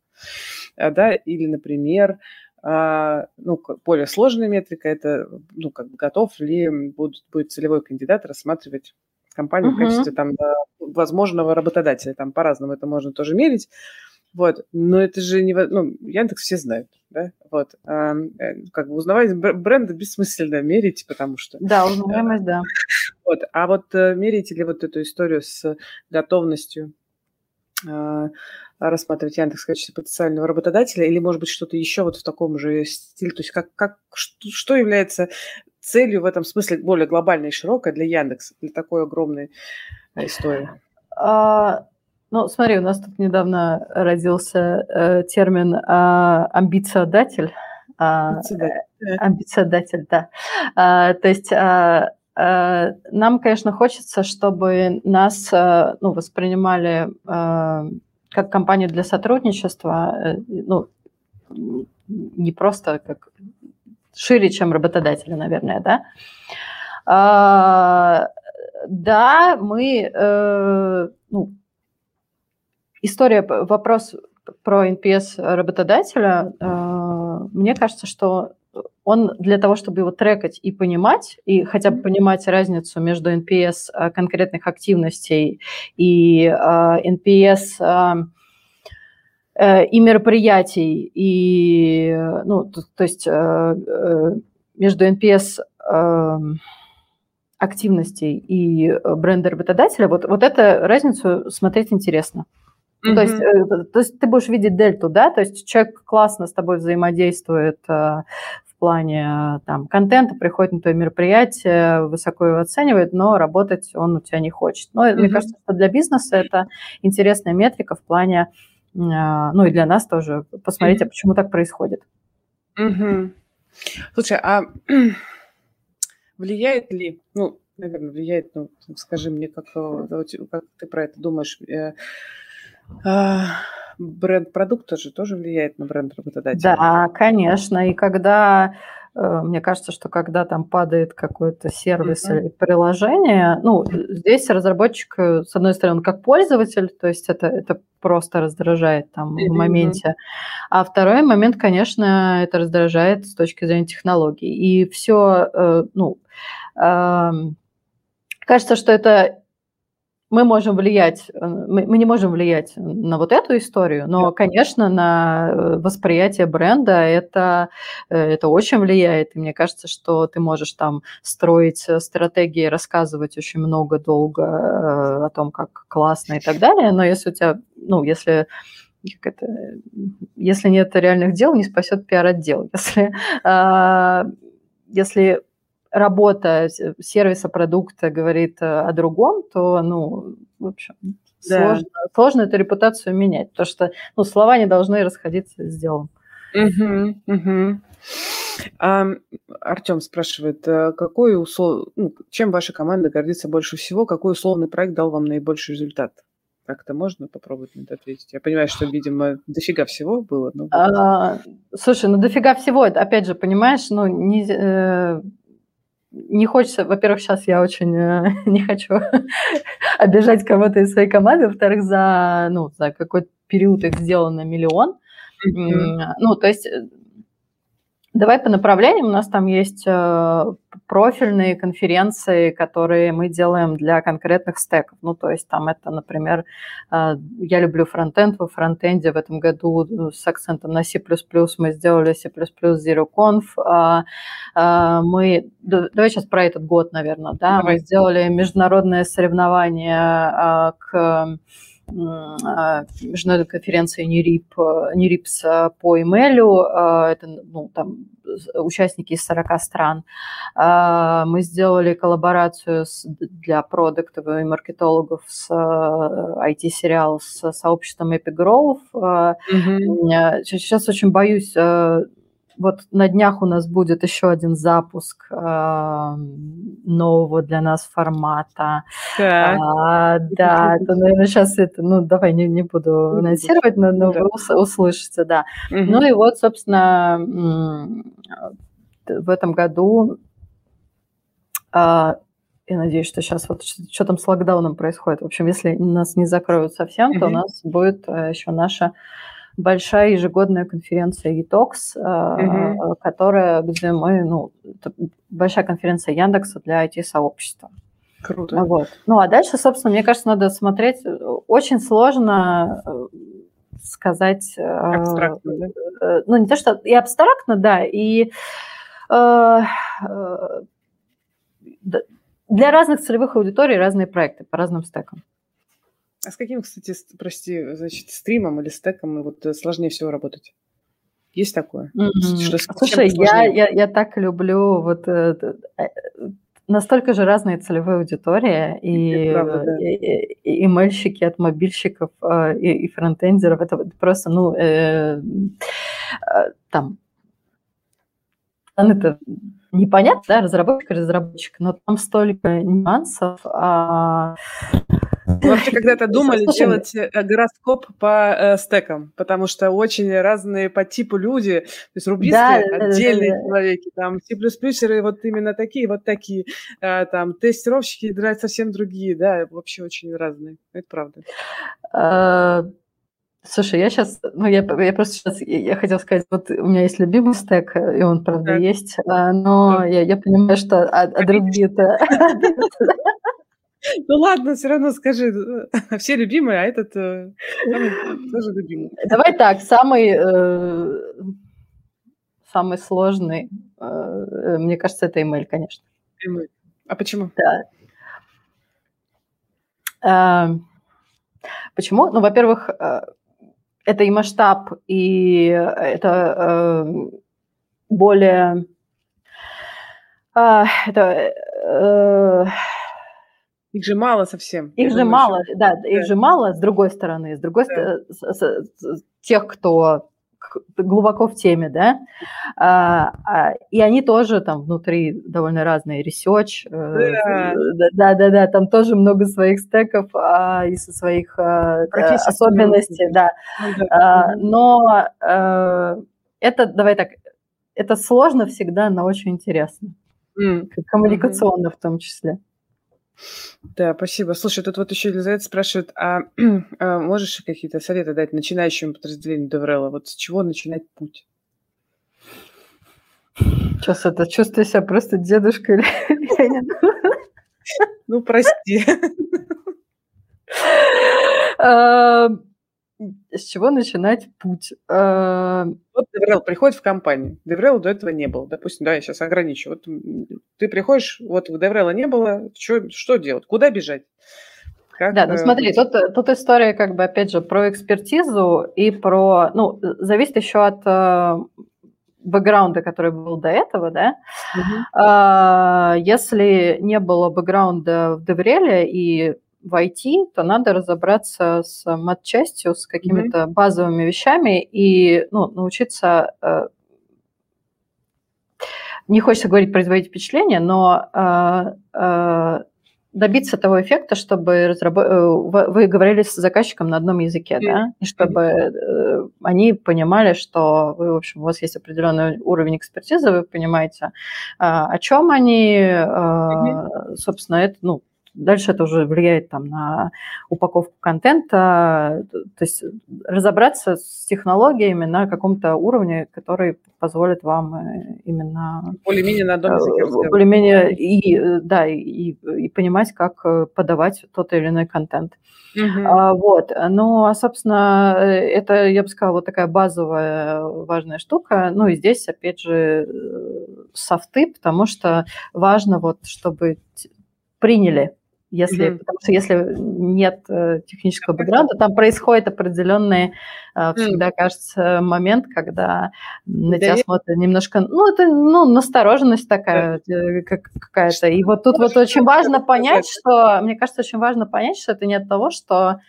А, да, или, например, а, ну, более сложная метрика – это, ну, как готов ли будет, будет целевой кандидат рассматривать компанию uh-huh. в качестве там возможного работодателя. Там по-разному это можно тоже мерить. Вот, но это же не... Ну, Яндекс все знают, да? Вот. А, как бы узнавать бренды бессмысленно мерить, потому что... Да, узнаваемость, да. Вот. А вот э, мерите ли вот эту историю с готовностью а, рассматривать Яндекс в качестве потенциального работодателя, или, может быть, что-то еще вот в таком же стиле? То есть как, как, что, что является целью в этом смысле более глобальной и широкой для Яндекса, для такой огромной э, истории? А, ну, смотри, у нас тут недавно родился э, термин э, амбициодатель. А, амбициодатель, да. А, то есть а, а, нам, конечно, хочется, чтобы нас а, ну, воспринимали а, как компанию для сотрудничества, э, ну, не просто как шире, чем работодатели, наверное, да. А, да, мы, э, ну, история, вопрос про NPS работодателя, э, мне кажется, что он для того, чтобы его трекать и понимать, и хотя бы понимать разницу между NPS э, конкретных активностей и NPS и мероприятий, и, ну, то, то есть между NPS активностей и бренда работодателя, вот, вот эту разницу смотреть интересно. Mm-hmm. то, есть, э, то есть ты будешь видеть дельту, да, то есть человек классно с тобой взаимодействует э, в плане там, контента, приходит на твое мероприятие, высоко его оценивает, но работать он у тебя не хочет. Но mm-hmm. мне кажется, что для бизнеса это интересная метрика в плане, ну и для нас тоже, посмотреть, mm-hmm. а почему так происходит. Mm-hmm. Слушай, а <clears throat> влияет ли, ну, наверное, влияет, ну, скажи мне, как, э, как ты про это думаешь, э, бренд продукта же тоже влияет на бренд работодателя? Да, конечно, и когда Э, мне кажется, что когда там падает какой-то сервис mm-hmm. или приложение, ну, здесь разработчик, э, с одной стороны, как пользователь, то есть это, это просто раздражает там mm-hmm. в моменте, а второй момент, конечно, это раздражает с точки зрения технологий. И все, э, ну, кажется, что это мы можем влиять, э, мы, мы не можем влиять на вот эту историю, но, конечно, на э, восприятие бренда это, э, это очень влияет. И мне кажется, что ты можешь там строить стратегии, рассказывать очень много, долго о том, как классно и так далее, но если у тебя, ну, если как это, если нет реальных дел, не спасет пиар-отдел. <laughs> Если, а, если работа сервиса, продукта говорит э, о другом, то, ну, в общем, да. сложно, сложно эту репутацию менять, потому что, ну, слова не должны расходиться с делом. Угу, угу. А, Артем спрашивает, э, какой услов... ну, чем ваша команда гордится больше всего, какой условный проект дал вам наибольший результат? Как-то можно попробовать на это ответить? Я понимаю, что, видимо, дофига всего было. Но... А, слушай, ну дофига всего, опять же, понимаешь, ну, не, э, не хочется, во-первых, сейчас я очень э, <laughs> не хочу <laughs> обижать кого-то из своей команды, во-вторых, за, ну, за какой-то период их сделано миллион. Mm-hmm. Ну, то есть э, Давай по направлениям. У нас там есть э, профильные конференции, которые мы делаем для конкретных стеков. Ну, то есть там это, например, э, я люблю фронтенд. Во фронтенде в этом году с акцентом на C++ мы сделали C++ ZeroConf. А, а, мы, давай сейчас про этот год, наверное, да, давай. мы сделали международное соревнование а, к международной конференции НИРИП, НИРИПС по имейлю. А, это ну, там, участники из 40 стран. А, мы сделали коллаборацию с, для продуктов и маркетологов с IT-сериал с сообществом Epigrove. Mm-hmm. Сейчас очень боюсь вот на днях у нас будет еще один запуск э, нового для нас формата. Так. А, да, это, наверное, сейчас это, ну, давай не, не буду анонсировать, но, но да. вы услышите, да. Угу. Ну и вот, собственно, в этом году э, я надеюсь, что сейчас вот что, что там с локдауном происходит. В общем, если нас не закроют совсем, то у нас будет э, еще наша большая ежегодная конференция ETOX, mm-hmm. которая, где мы, ну, большая конференция Яндекса для IT-сообщества. Круто. Вот. Ну, а дальше, собственно, мне кажется, надо смотреть. Очень сложно э, сказать... Э, абстрактно, да? Ну, не то, что и абстрактно, да, и э, для разных целевых аудиторий разные проекты по разным стекам. А с каким, кстати, прости, значит, стримом или стеком вот э, сложнее всего работать? Есть такое? Mm-hmm. Что, Слушай, я, я, я так люблю вот э, э, настолько же разные целевые аудитории, и, правда, да. и, и, и мальщики от мобильщиков, и, и фронтендеров. Это просто, ну, э, там, это непонятно, да, разработчик, разработчик, но там столько нюансов. А, мы вообще когда-то думали делать э, гороскоп по э, стекам, потому что очень разные по типу люди, то есть рубисты да, отдельные да, да, человеки, там C++еры вот именно такие, вот такие, э, там тестировщики играют совсем другие, да, вообще очень разные, это правда. А, слушай, я сейчас, ну, я, я просто сейчас, я, я хотела сказать, вот у меня есть любимый стек, и он, правда, да. есть, а, но да. я, я понимаю, что а, а другие-то... <laughs> <laughs> Ну ладно, все равно скажи. Э, <laughs> все любимые, а этот э, <laughs> тоже любимый. Давай так, самый, э, самый сложный, э, мне кажется, это email, конечно. Email. А почему? Да. Э, почему? Ну, во-первых, это и масштаб, и это более... А, это, их же мало совсем. Их же мало, еще. да, да, их же мало с другой стороны. С другой да. стороны, тех, кто глубоко в теме, да, а, а, и они тоже там внутри довольно разные research, да. да, да, да, там тоже много своих стеков а, и со своих а, особенностей, да, а, но а, это, давай так, это сложно всегда, но очень интересно, mm. коммуникационно mm-hmm. в том числе. Да, спасибо. Слушай, тут вот еще Елизавета спрашивает, а, <clears throat> а можешь какие-то советы дать начинающему подразделению Деврела? Вот с чего начинать путь? Сейчас это чувствую себя просто дедушкой Ну, прости. <laughs> С чего начинать путь? А, вот DevRel приходит в компанию. DevRel а до этого не было. Допустим, да, я сейчас ограничу. Вот ты приходишь, вот DevRel а не было, что, что делать? Куда бежать? Как, да, ну э, смотри, тут, тут история как бы, опять же, про экспертизу и про... Ну, зависит еще от э, бэкграунда, который был до этого, да. Uh-huh. А, если не было бэкграунда в DevRel е и в IT, то надо разобраться с матчастью, с какими-то mm-hmm. базовыми вещами и ну, научиться э, не хочется говорить производить впечатление, но э, э, добиться того эффекта, чтобы разраб... вы говорили с заказчиком на одном языке, да, и чтобы они понимали, что вы, в общем, у вас есть определенный уровень экспертизы, вы понимаете, о чем они, собственно, это, ну, Дальше это уже влияет там, на упаковку контента, то есть разобраться с технологиями на каком-то уровне, который позволит вам э, именно... Более-менее на одном э, языке. Более-менее, и, э, да, и, и понимать, как подавать тот или иной контент. Uh-huh. А, вот. Ну, а, собственно, это, я бы сказала, вот такая базовая важная штука. Ну, и здесь, опять же, софты, потому что важно вот, чтобы приняли если, mm-hmm. Потому что если нет э, технического бэкграунда, там происходит определенный, э, всегда mm-hmm. кажется, момент, когда на тебя смотрят немножко, ну, это, ну, настороженность такая. Э, как, какая-то. И вот тут вот очень важно понять, что, мне кажется, очень важно понять, что это не от того, что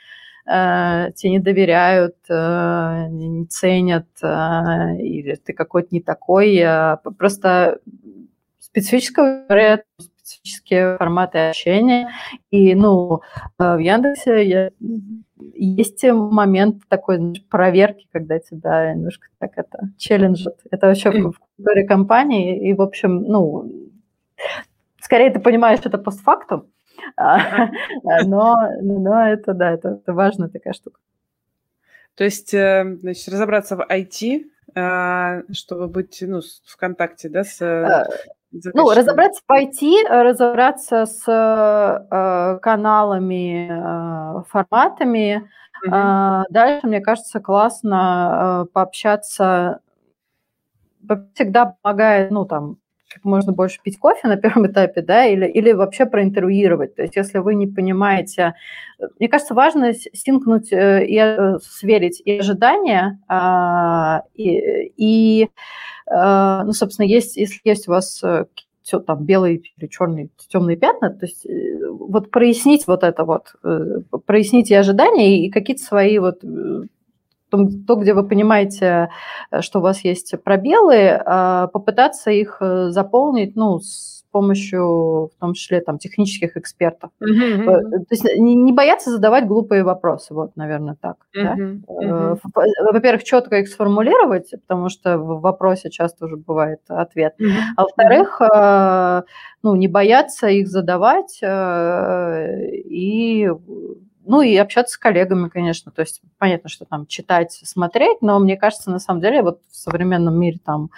э, тебе не доверяют, э, не ценят, э, или ты какой-то не такой. Э, просто специфического специфические форматы общения. И, ну, э, в Яндексе я, есть момент такой проверки, когда тебя немножко так это челленджат. Это вообще в культуре компании. И, в общем, ну, скорее ты понимаешь это постфактум, а, <laughs> но, но это, да, это, это важная такая штука. То есть, э, значит, разобраться в IT, а, чтобы быть ну, в контакте да, с а, ну, разобраться в IT, разобраться с э, каналами, э, форматами. Угу. Э, дальше, мне кажется, классно э, пообщаться. Всегда помогает, ну, там, как можно больше пить кофе на первом этапе, да, или, или вообще проинтервьюировать. То есть если вы не понимаете... Мне кажется, важно синкнуть э, и э, сверить и ожидания, а, и, и Э, ну, собственно, есть, если есть у вас э, все там белые или черные, темные пятна, то есть э, вот прояснить вот это вот, прояснить и ожидания, и какие-то свои вот то, где вы понимаете, что у вас есть пробелы, попытаться их заполнить, ну, с помощью, в том числе, там, технических экспертов. Mm-hmm. То есть не, не бояться задавать глупые вопросы, вот, наверное, так. Mm-hmm. Да? Mm-hmm. Во-первых, четко их сформулировать, потому что в вопросе часто уже бывает ответ. Mm-hmm. А во-вторых, mm-hmm. ну, не бояться их задавать и ну и общаться с коллегами, конечно. То есть понятно, что там читать, смотреть, но мне кажется, на самом деле, вот в современном мире там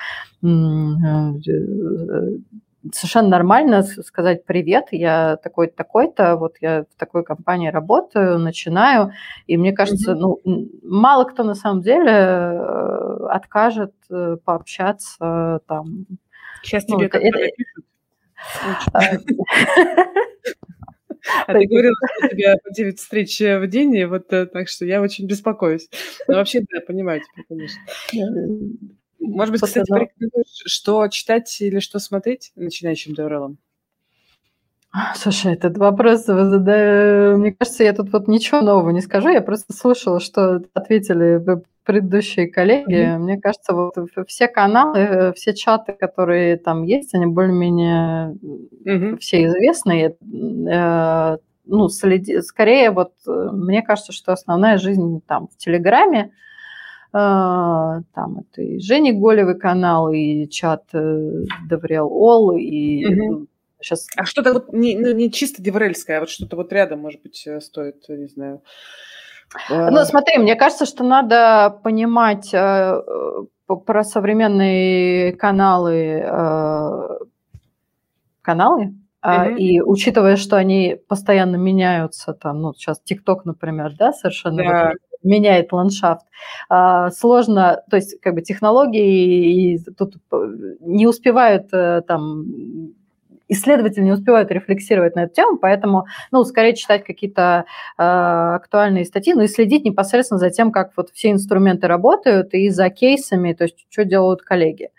совершенно нормально сказать привет, я такой-то, такой-то, вот я в такой компании работаю, начинаю, и мне кажется, mm-hmm. ну, мало кто на самом деле э, откажет э, пообщаться там. Сейчас ну, тебе это, пишут. <laughs> <laughs> А, а ты говорила, что у тебя по 9 встреч в день, вот э, так что я очень беспокоюсь. Но вообще, да, понимаю тебя, конечно. Может быть, кстати, порекомендуешь, что читать или что смотреть начинающим DevRel? Слушай, этот вопрос. Мне кажется, я тут вот ничего нового не скажу. Я просто слышала, что ответили предыдущие коллеги. Mm-hmm. Мне кажется, вот все каналы, все чаты, которые там есть, они более-менее mm-hmm. все известные. Э, ну, следи, скорее вот мне кажется, что основная жизнь там в Телеграме, э, там это и Жени Голевый канал, и чат э, Деврел Ол, и mm-hmm Сейчас... А что-то вот не, ну, не чисто деврельское, а вот что-то вот рядом, может быть, э, стоит, не знаю. Ну, а. смотри, мне кажется, что надо понимать э, про современные каналы, э, каналы, mm-hmm. и учитывая, что они постоянно меняются, там, ну, сейчас ТикТок, например, да, совершенно yeah. меняет ландшафт, э, сложно, то есть, как бы технологии и тут не успевают там исследователи не успевают рефлексировать на эту тему, поэтому, ну, скорее читать какие-то э, актуальные статьи, ну и следить непосредственно за тем, как вот все инструменты работают и за кейсами, то есть что делают коллеги.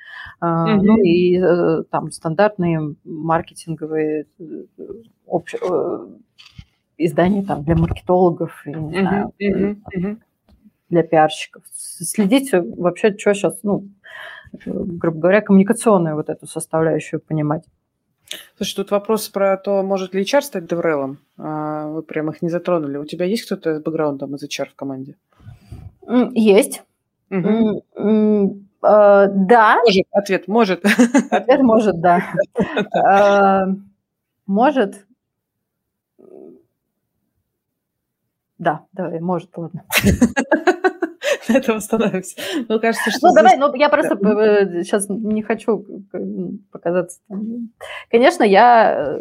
Э, mm-hmm. Ну и э, там стандартные маркетинговые э, общ... э, издания там для маркетологов, я не mm-hmm. знаю, mm-hmm. для пиарщиков. Следить вообще, что сейчас, ну, грубо говоря, коммуникационную вот эту составляющую понимать. Слушай, тут вопрос про то, может ли HR стать деврелом. А, вы прям их не затронули. У тебя есть кто-то с бэкграундом из HR в команде? Есть. Угу. Uh, да. Может, ответ может. <laughs> Ответ может, да. <laughs> Uh, может. Да, давай, может, ладно. <laughs> на этом остановимся. Ну, кажется, что... Ну, давай, ну, я просто сейчас не хочу показаться... Конечно, я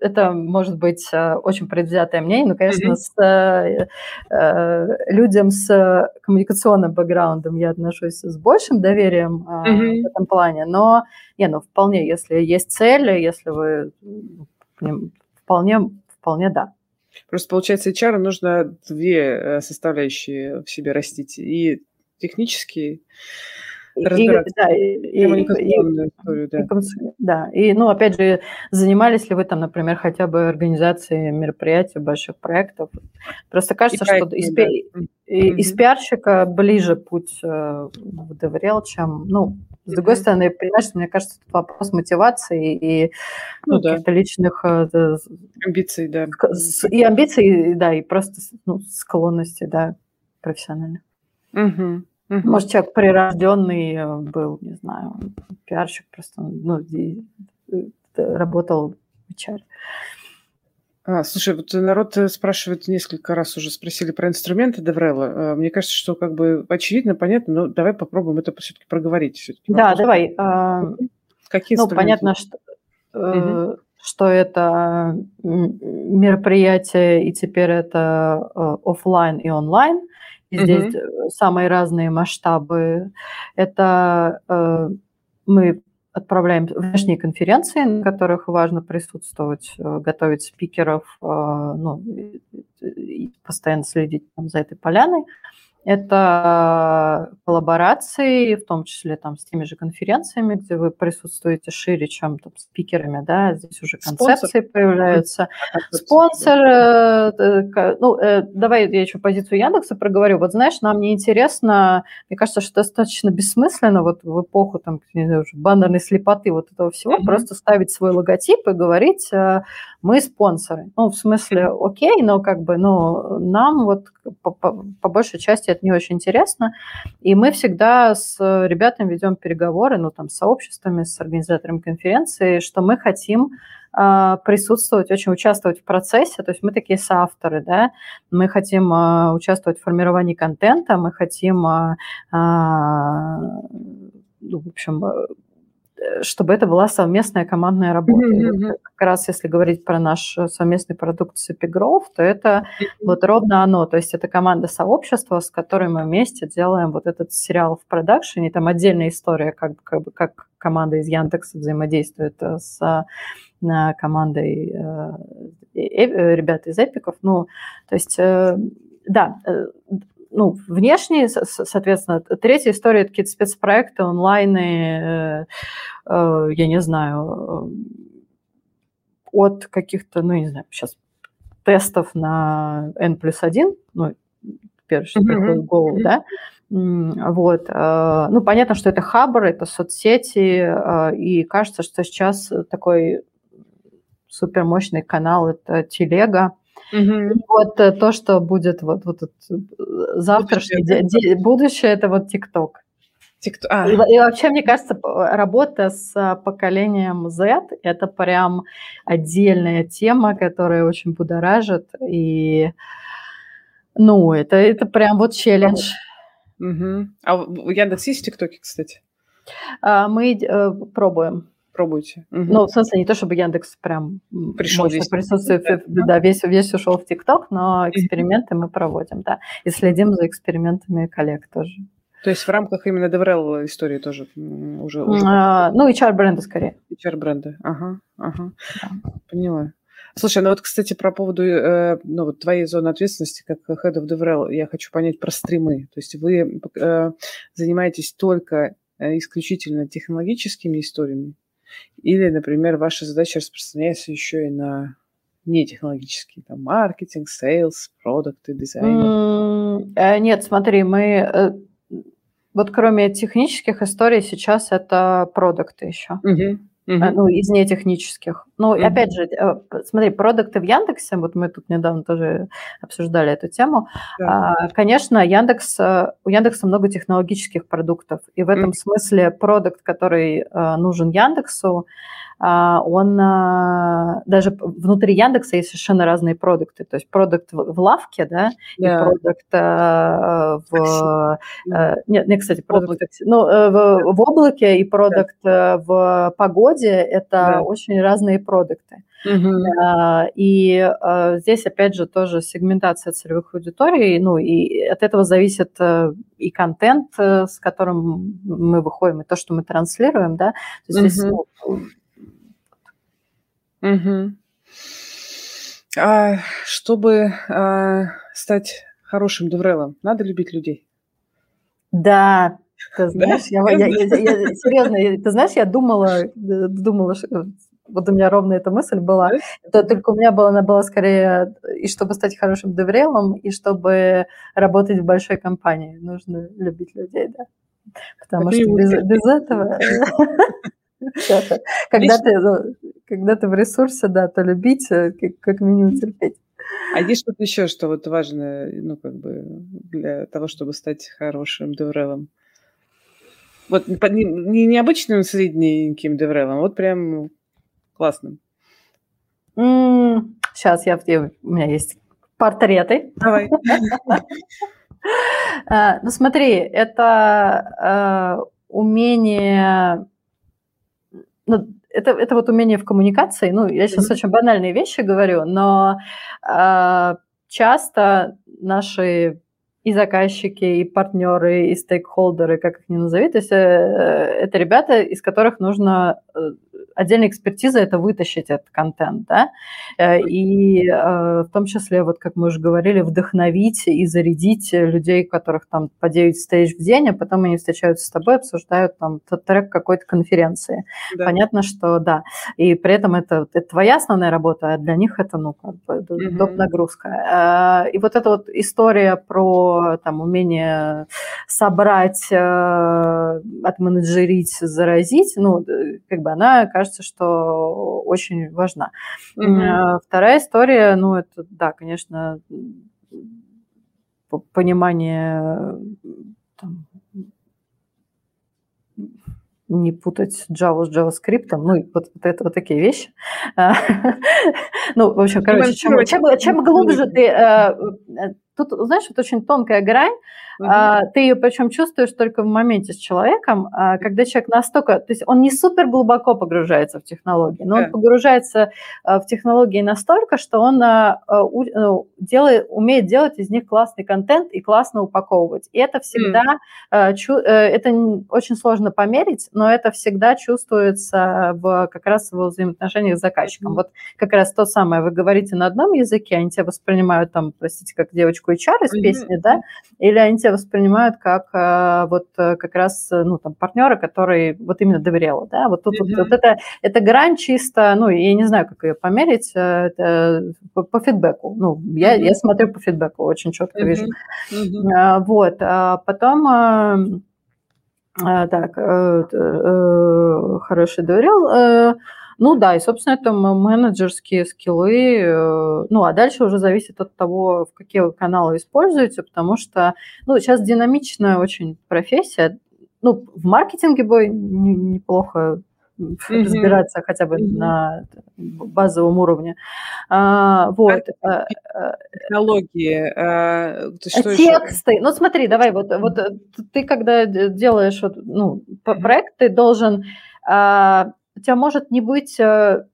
это может быть э, очень предвзятое мнение, но, конечно, mm-hmm. с э, э, людям с коммуникационным бэкграундом я отношусь с большим доверием э, mm-hmm. в этом плане, но не, ну вполне, если есть цели, если вы вполне, вполне да. Просто, получается, HR нужно две э, составляющие в себе растить. И технические, и, да, и, и, коммуникационную и, историю, да. И, да, и, ну, опять же, занимались ли вы там, например, хотя бы организацией мероприятий, больших проектов? Просто кажется, и что из, да. из пиарщика ближе путь э, в DevRel, чем, ну, с другой стороны, понимаешь, мне кажется, это вопрос мотивации и ну, ну, каких-то личных... Э, амбиций, да. И амбиций, да, и просто ну, склонности, да, профессионально. Угу. Может, человек прирожденный э, был, не знаю, пиарщик просто, ну, э, работал в HR. А, слушай, вот народ э, спрашивает несколько раз уже спросили про инструменты Деврела. Мне кажется, что как бы очевидно, понятно, но давай попробуем это все-таки проговорить. Все-таки да, давай. А, Какие ну, понятно, что, угу. что это мероприятие, и теперь это офлайн и онлайн. И угу. здесь э, самые разные масштабы. Это э, мы отправляем внешние конференции, на которых важно присутствовать, э, готовить спикеров, э, ну, постоянно следить там, за этой поляной. Это коллаборации, в том числе там с теми же конференциями, где вы присутствуете шире, чем там спикерами, да, здесь уже концепции Спонсор. появляются. Спонсор, э, э, ну, э, давай я еще позицию Яндекса проговорю. Вот знаешь, нам не интересно, мне кажется, что достаточно бессмысленно вот в эпоху там, баннерной слепоты вот этого всего mm-hmm. просто ставить свой логотип и говорить, мы спонсоры. Ну, в смысле, окей, но как бы, ну, нам вот по, по, по большей части это не очень интересно. И мы всегда с ребятами ведем переговоры, ну, там, с сообществами, с организаторами конференции, что мы хотим а, присутствовать, очень участвовать в процессе, то есть мы такие соавторы, да, мы хотим а, участвовать в формировании контента, мы хотим, а, ну, в общем, чтобы это была совместная командная работа. Mm-hmm. как раз если говорить про наш совместный продукт с Epigrowth, то это mm-hmm. вот ровно оно. То есть это команда сообщества, с которой мы вместе делаем вот этот сериал в продакшене. Там отдельная история, как, как, как команда из Яндекса взаимодействует э, с э, командой э, э, ребят из Эпиков. Ну, то есть, э, да, ну, внешние, соответственно, третья история – это какие-то спецпроекты, онлайны, я не знаю, от каких-то, ну, не знаю, сейчас тестов на N плюс 1, ну, первое, что mm-hmm. приходит в голову, mm-hmm. да, вот. Ну, понятно, что это хабр, это соцсети, и кажется, что сейчас такой супермощный канал – это телега, Угу. вот э, то, что будет вот, вот, вот э, завтрашний будущее, будущее это вот ТикТок. TikTok. А. И, и вообще, мне кажется, работа с а, поколением Z – это прям отдельная тема, которая очень будоражит. И, ну, это, это прям вот челлендж. Угу. А в Яндекс есть в ТикТоке, кстати? А, мы э, пробуем пробуйте. Угу. Ну, в смысле, не то, чтобы Яндекс прям Пришел мощно присутствует, <laughs> да, да, весь, весь ушел в ТикТок, но эксперименты мы проводим, да, и следим за экспериментами коллег тоже. То есть в рамках именно DevRel истории тоже уже... уже... А, ну, HR-бренды скорее. HR-бренды, ага, ага, да. поняла. Слушай, ну вот, кстати, про поводу э, ну, вот твоей зоны ответственности как Head of DevRel, я хочу понять про стримы. То есть вы э, занимаетесь только э, исключительно технологическими историями или, например, ваша задача распространяется еще и на нетехнологические, там, маркетинг, sales, продукты, дизайн. Mm, нет, смотри, мы... Э, вот кроме технических историй сейчас это продукты еще. Uh-huh. ну, из нетехнических. Ну, uh-huh. опять же, э, смотри, продукты в Яндексе, вот мы тут недавно тоже обсуждали эту тему. Uh-huh. Конечно, Яндекс, э, у Яндекса много технологических продуктов, и в этом uh-huh. смысле продукт, который нужен Яндексу, а, он а, даже внутри Яндекса есть совершенно разные продукты. То есть продукт в, лавке, да, yeah. и продукт а, в... Нет, нет, кстати, продукт... Ну, э, в, в облаке и продукт yeah. в погоде – это yeah. очень разные продукты. Uh-huh. И здесь, опять же, тоже сегментация целевых аудиторий, ну, и от этого зависит э, и контент, э, с которым мы выходим, и то, что мы транслируем, да. То есть uh-huh. здесь Угу. А, чтобы а, стать хорошим деврелом, надо любить людей. Да, ты знаешь, да? я, я, я, я, серьезно, ты знаешь, я думала, думала, что, вот у меня ровно эта мысль была. Это только у меня была, она была скорее и чтобы стать хорошим деврелом, и чтобы работать в большой компании, нужно любить людей, да. Потому что без, без этого <laughs> Когда ты, ну, когда ты в ресурсе, да, то любить, э, как минимум терпеть. А есть что-то еще, что вот важно, ну, как бы, для того, чтобы стать хорошим деврелом? Вот не, не необычным средненьким деврелом, вот прям классным. сейчас я, у меня есть портреты. Давай. <laughs> А, ну смотри, это э, умение это, это вот умение в коммуникации. Ну, я сейчас mm-hmm. очень банальные вещи говорю, но э, часто наши и заказчики, и партнеры, и стейкхолдеры, как их ни назови, то есть э, это ребята, из которых нужно э, отдельная экспертиза – это вытащить этот контент, да, э, и э, в том числе, вот как мы уже говорили, вдохновить и зарядить людей, которых там по 9 стейдж в день, а потом они встречаются с тобой, обсуждают там трек какой-то конференции. Да. Понятно, что да. И при этом это, это твоя основная работа, а для них это, ну, как бы доп. нагрузка. Э, и вот эта вот история про там умение собрать, отменеджерить, заразить, ну, как бы она, кажется, кажется, что очень важна. Mm-hmm. Вторая история, ну, это, да, конечно, понимание там, не путать Java с JavaScript, ну, и вот, вот это вот такие вещи. <laughs> ну, в общем, короче, чем, чем, чем глубже ты... Э, э, тут, знаешь, вот очень тонкая грань, А, ты ее причем чувствуешь только в моменте с человеком, а, когда человек настолько, то есть он не супер глубоко погружается в технологии, но он погружается а, в технологии настолько, что он ну, делает, умеет делать из них классный контент и классно упаковывать. И это всегда, mm. это очень сложно померить, но это всегда чувствуется в, как раз в взаимоотношениях с заказчиком. Mm. Вот как раз то самое, вы говорите на одном языке, они тебя воспринимают там, простите, как девочку HR из mm-hmm. песни, да, или они тебя воспринимают как э, вот э, как раз, э, ну, там, партнера, который вот именно доверял, да, вот тут mm-hmm. вот, вот это, это грань чисто, ну, я не знаю, как ее померить, это по, по фидбэку, ну, я, mm-hmm. я смотрю по фидбэку, очень четко mm-hmm. вижу. Mm-hmm. Вот, а потом... А, так, хороший доверял. Ну да, и, собственно, это менеджерские скиллы. Э, ну, а дальше уже зависит от того, в какие вы каналы используете, потому что, ну, сейчас динамичная очень профессия. Ну, в маркетинге бы неплохо mm-hmm. разбираться хотя бы mm-hmm. на базовом уровне. А, вот. А, а, технологии. А, что тексты. Еще? Ну смотри, давай, вот, вот ты когда делаешь вот, ну, проект, ты должен а, у тебя может не быть э,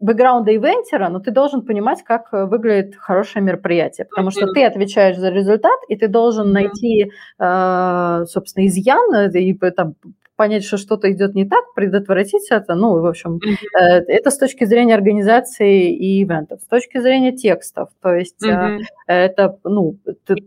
бэкграунда ивентера, но ты должен понимать, как э, выглядит хорошее мероприятие, потому что ты отвечаешь за результат, и ты должен найти, э, собственно, изъян и там, понять, что что-то идет не так, предотвратить это, ну, в общем, mm-hmm. это с точки зрения организации и ивентов. С точки зрения текстов, то есть mm-hmm. это, ну,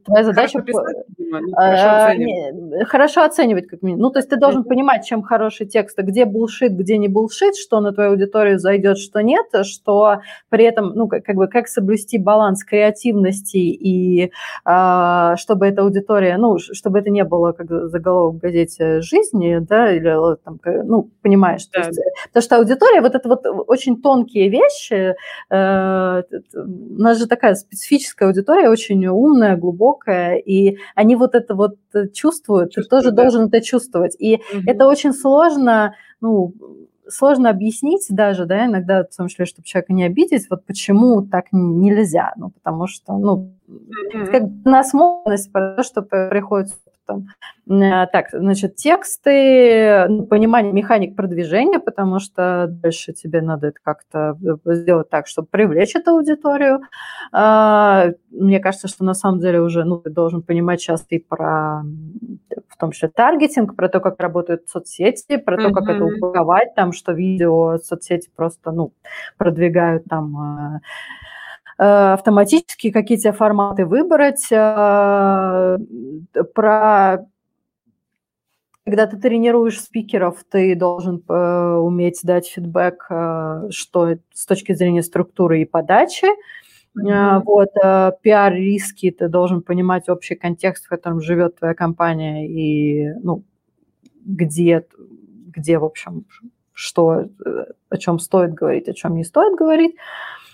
твоя задача... Хорошо, писать, ну, хорошо, оценивать. хорошо оценивать, как минимум. Ну, то есть ты должен mm-hmm. понимать, чем хороший текст, где булшит, где не булшит, что на твою аудиторию зайдет, что нет, что при этом, ну, как, как бы, как соблюсти баланс креативности и а, чтобы эта аудитория, ну, чтобы это не было как заголовок в газете жизни, да, да, или там, ну, понимаешь, да. есть, потому что аудитория, вот это вот очень тонкие вещи, э, у нас же такая специфическая аудитория, очень умная, глубокая, и они вот это вот чувствуют, Чувствую, ты тоже да. должен это чувствовать, и угу. это очень сложно, ну, сложно объяснить даже, да, иногда, в том числе, чтобы человека не обидеть, вот почему так нельзя, ну, потому что, ну, mm-hmm. как насмотренность про то, что приходит там. Э, так, значит, тексты, ну, понимание механик продвижения, потому что дальше тебе надо это как-то э, сделать так, чтобы привлечь эту аудиторию. А, мне кажется, что на самом деле уже ну, ты должен понимать сейчас и про, в том числе, таргетинг, про то, как работают соцсети, про то, как mm-hmm. это упаковать, там, что видео соцсети просто, ну, продвигают там Э, автоматически какие-то форматы выбрать, э, про когда ты тренируешь спикеров, ты должен э, уметь дать фидбэк, э, что с точки зрения структуры и подачи. Mm-hmm. Вот, э, пиар-риски, ты должен понимать общий контекст, в котором живет твоя компания и, ну, где, где, в общем, что, о чем стоит говорить, о чем не стоит говорить. А,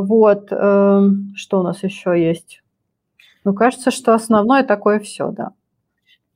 вот, эм, что у нас еще есть? Ну, кажется, что основное такое все, да.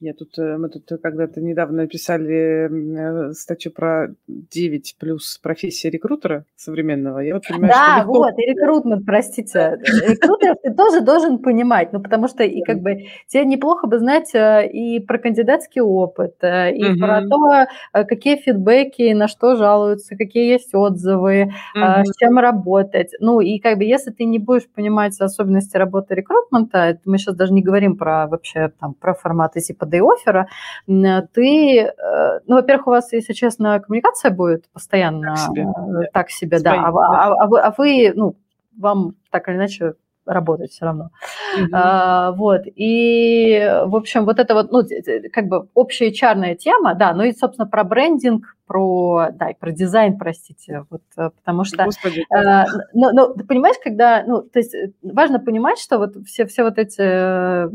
Я тут, э, мы тут когда-то недавно написали э, статью про 9 плюс профессия рекрутера современного. Я вот понимаю, да, что вот, и рекрутмент, простите. <laughs> Рекрутер ты тоже должен понимать, ну, потому что и как бы тебе неплохо бы знать э, и про кандидатский опыт, и про то, какие фидбэки, на что жалуются, какие есть отзывы, с чем работать. Ну, и как бы если ты не будешь понимать особенности работы рекрутмента, мы сейчас даже не говорим про вообще там про форматы типа day оффера, ты, э, ну, во-первых, у вас, если честно, коммуникация будет постоянно так себе, э, так себе да, а, а, а, вы, а вы, ну, вам так или иначе работать все равно. Mm-hmm. А, вот, и, в общем, вот это вот, ну, как бы общая чарная тема, да, ну и, собственно, про брендинг, про, да, и про дизайн, простите, вот, э, потому что, Господи, а, ну, ну, ты понимаешь, когда, ну, то есть важно понимать, что вот все, все вот эти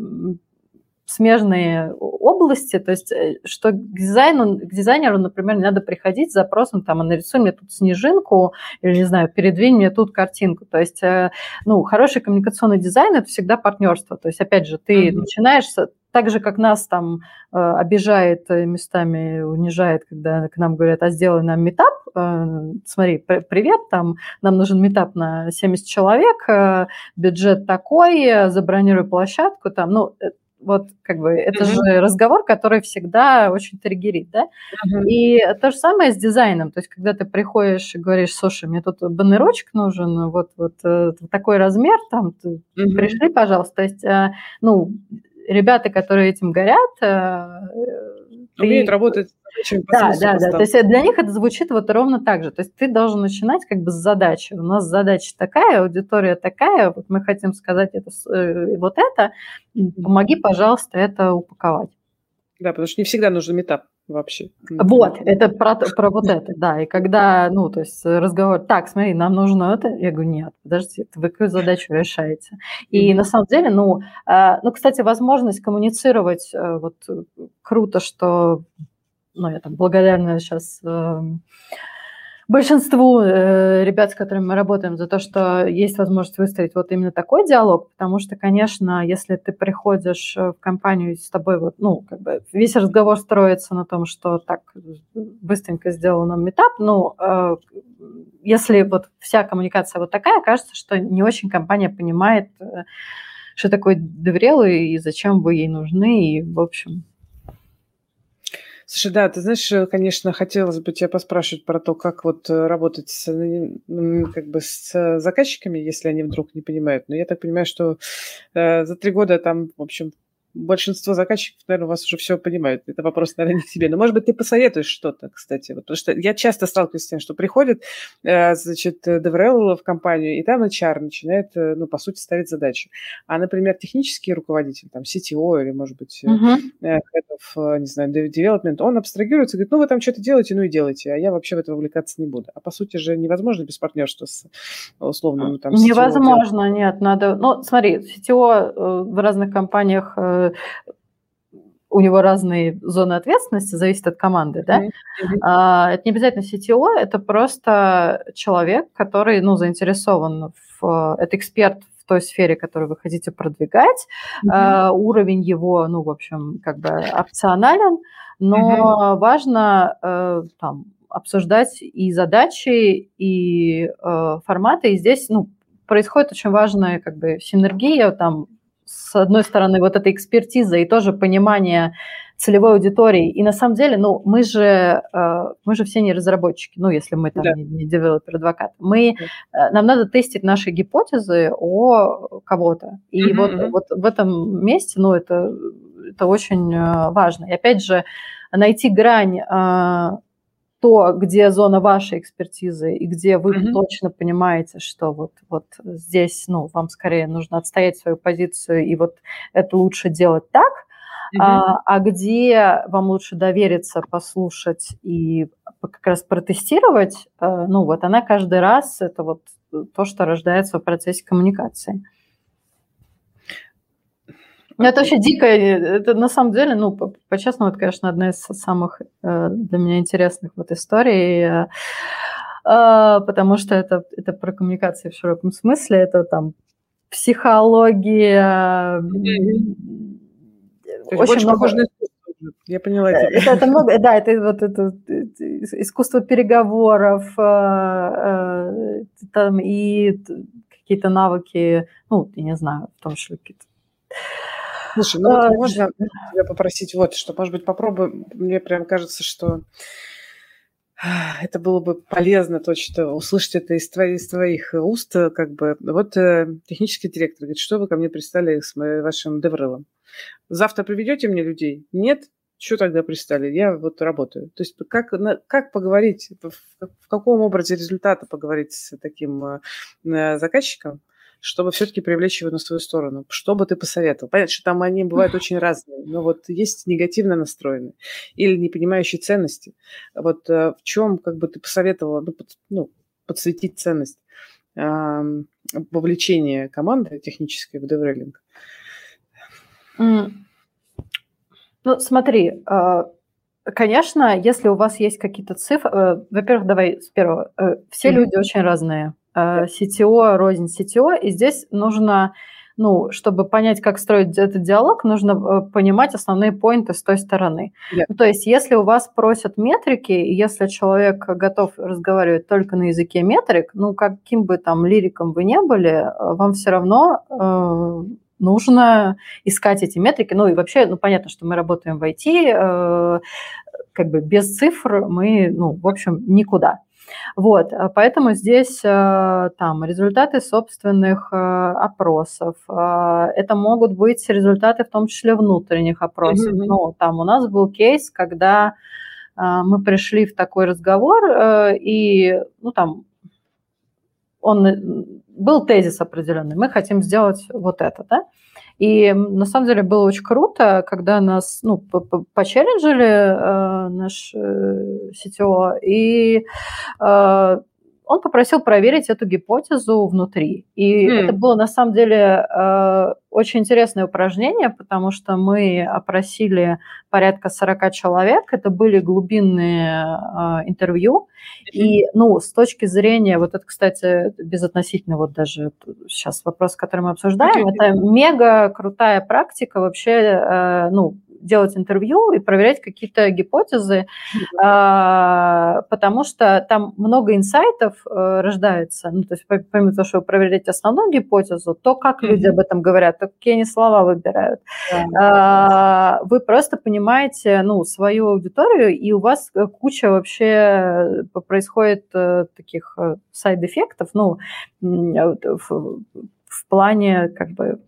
смежные области, то есть э, что к дизайну, к дизайнеру, например, не надо приходить с запросом, там, а нарисуй мне тут снежинку, или, не знаю, передвинь мне тут картинку. То есть, э, ну, хороший коммуникационный дизайн – это всегда партнерство. То есть, опять же, ты mm-hmm. начинаешь так же, как нас там э, обижает местами, унижает, когда к нам говорят, а сделай нам метап, смотри, привет, там нам нужен метап на 70 человек, бюджет такой, забронируй площадку, там, ну, вот как бы это mm-hmm. же разговор, который всегда очень триггерит, да? Mm-hmm. И то же самое с дизайном. То есть, когда ты приходишь и говоришь, слушай, мне тут баннерочек нужен, вот, вот, э, такой размер, там, mm-hmm. пришли, пожалуйста. То есть, э, ну, ребята, которые этим горят, э, умеют ты... работать да, да, да. То есть для них это звучит вот ровно так же. То есть ты должен начинать как бы с задачи. У нас задача такая, аудитория такая, вот мы хотим сказать это, э, вот это, помоги, пожалуйста, это упаковать. Да, потому что не всегда нужен метап вообще. Вот, это про, про вот это, да. И когда, ну, то есть разговор, так, смотри, нам нужно это, я говорю, нет, подожди, вы какую задачу решаете? И mm-hmm. на самом деле, ну, э, ну, кстати, возможность коммуницировать, э, вот круто, что ну, я там благодарна сейчас э, большинству э, ребят, с которыми мы работаем, за то, что есть возможность выстроить вот именно такой диалог, потому что, конечно, если ты приходишь э, в компанию с тобой вот, ну, как бы весь разговор строится на том, что так быстренько сделал нам метап, ну, э, если вот вся коммуникация вот такая, кажется, что не очень компания понимает, э, что такое доверелый и зачем вы ей нужны, и, в общем, Слушай, да, ты знаешь, э, конечно, хотелось бы тебя поспрашивать про то, как вот э, работать с, как бы с заказчиками, если они вдруг не понимают. Но я так понимаю, что э, за три года там, в общем, большинство заказчиков, наверное, у вас уже все понимают. Это вопрос, наверное, не к тебе. Но, может быть, ты посоветуешь что-то, кстати. Вот, потому что я часто сталкиваюсь с тем, что приходит, э, значит, DevRel в компанию, и там HR начинает, э, ну, по сути, ставить задачи. А, например, технический руководитель, там, CTO или, может быть, uh-huh. head of, не знаю, development, он абстрагируется и говорит, ну, вы там что-то делаете, ну и делайте, а я вообще в это вовлекаться не буду. А, по сути же, невозможно без партнерства с условным там CTO Невозможно, делать. нет, надо... Ну, смотри, CTO в разных компаниях у него разные зоны ответственности, зависит от команды, да. Mm-hmm. А, это не обязательно CTO, это просто человек, который, ну, заинтересован в, это эксперт в той сфере, которую вы хотите продвигать. Mm-hmm. А, уровень его, ну, в общем, как бы опционален, но mm-hmm. важно а, там обсуждать и задачи, и э, форматы. И здесь, ну, происходит очень важная как бы синергия там с одной стороны, вот эта экспертиза и тоже понимание целевой аудитории. И на самом деле, ну, мы же, э, мы же все не разработчики, ну, если мы там да. не девелопер-адвокат. Мы, да. Э, нам надо тестить наши гипотезы о кого-то. И mm-hmm. вот, вот в этом месте, ну, это, это очень э, важно. И опять же, найти грань то, где зона вашей экспертизы и где вы mm-hmm. точно понимаете, что вот, вот здесь, ну, вам скорее нужно отстоять свою позицию, и вот это лучше делать так, mm-hmm. а, а где вам лучше довериться, послушать и как раз протестировать, э, ну, вот она каждый раз, это вот то, что рождается в процессе коммуникации. Ну, это вообще дико. Это на самом деле, ну, по-честному, это, конечно, одна из самых э, для меня интересных вот историй, э, э, потому что это, это про коммуникации в широком смысле, это там психология, очень много... похоже на я поняла тебя. Это, это много, да, это вот это искусство переговоров, там и какие-то навыки, ну, я не знаю, в том числе какие-то Слушай, ну вот а, можно тебя попросить вот, что, может быть, попробуй, мне прям кажется, что это было бы полезно точно услышать это из, твоих, из твоих уст, как бы. Вот э, технический директор говорит, что вы ко мне пристали с вашим деврелом? Завтра приведете мне людей? Нет? Что тогда пристали? Я вот работаю. То есть как, как поговорить, в, в каком образе результата поговорить с таким э, заказчиком, чтобы все-таки привлечь его на свою сторону? Что бы ты посоветовал? Понятно, что там они бывают очень разные, но вот есть негативно настроенные или не понимающие ценности. Вот э, в чем как бы ты посоветовала ну, под, ну, подсветить ценность э, вовлечения команды технической в деврелинг? Mm. Ну, смотри, э, конечно, если у вас есть какие-то цифры, э, во-первых, давай с первого, все mm-hmm. люди очень разные. CTO, э, рознь CTO, и здесь нужно ну, чтобы понять, как строить этот диалог, нужно э, понимать основные поинты с той стороны. Yeah. Ну, то есть, если у вас просят метрики, если человек готов разговаривать только на языке метрик, ну, каким бы там лириком вы не были, э, вам все равно э, нужно искать эти метрики. Ну и вообще, ну понятно, что мы работаем в IT, э, как бы без цифр мы, ну, в общем, никуда. Вот, э, поэтому здесь э, там результаты собственных э, опросов, это могут быть результаты в том числе внутренних опросов. Mm-hmm. Ну, там у нас был кейс, когда мы пришли в такой разговор, и, ну, там, он был тезис определенный, мы хотим сделать вот это, да, и на самом деле было очень круто, когда нас ну, почелленджили э, наш э, CTO, и э, он попросил проверить эту гипотезу внутри. И mm. это было на самом деле э, очень интересное упражнение, потому что мы опросили порядка 40 человек. Это были глубинные э, интервью. Mm-hmm. И, ну, с точки зрения, вот это, кстати, безотносительно вот даже сейчас вопрос, который мы обсуждаем, okay. это мега крутая практика вообще, э, ну, делать интервью и проверять какие-то гипотезы, а, потому что там много инсайтов э, рождается. Ну, то есть помимо того, что вы проверяете основную гипотезу, то, как люди об этом говорят, то какие они слова выбирают. А, вы просто понимаете ну, свою аудиторию, и у вас куча вообще происходит э, таких э, сайд-эффектов, ну, в, в плане как бы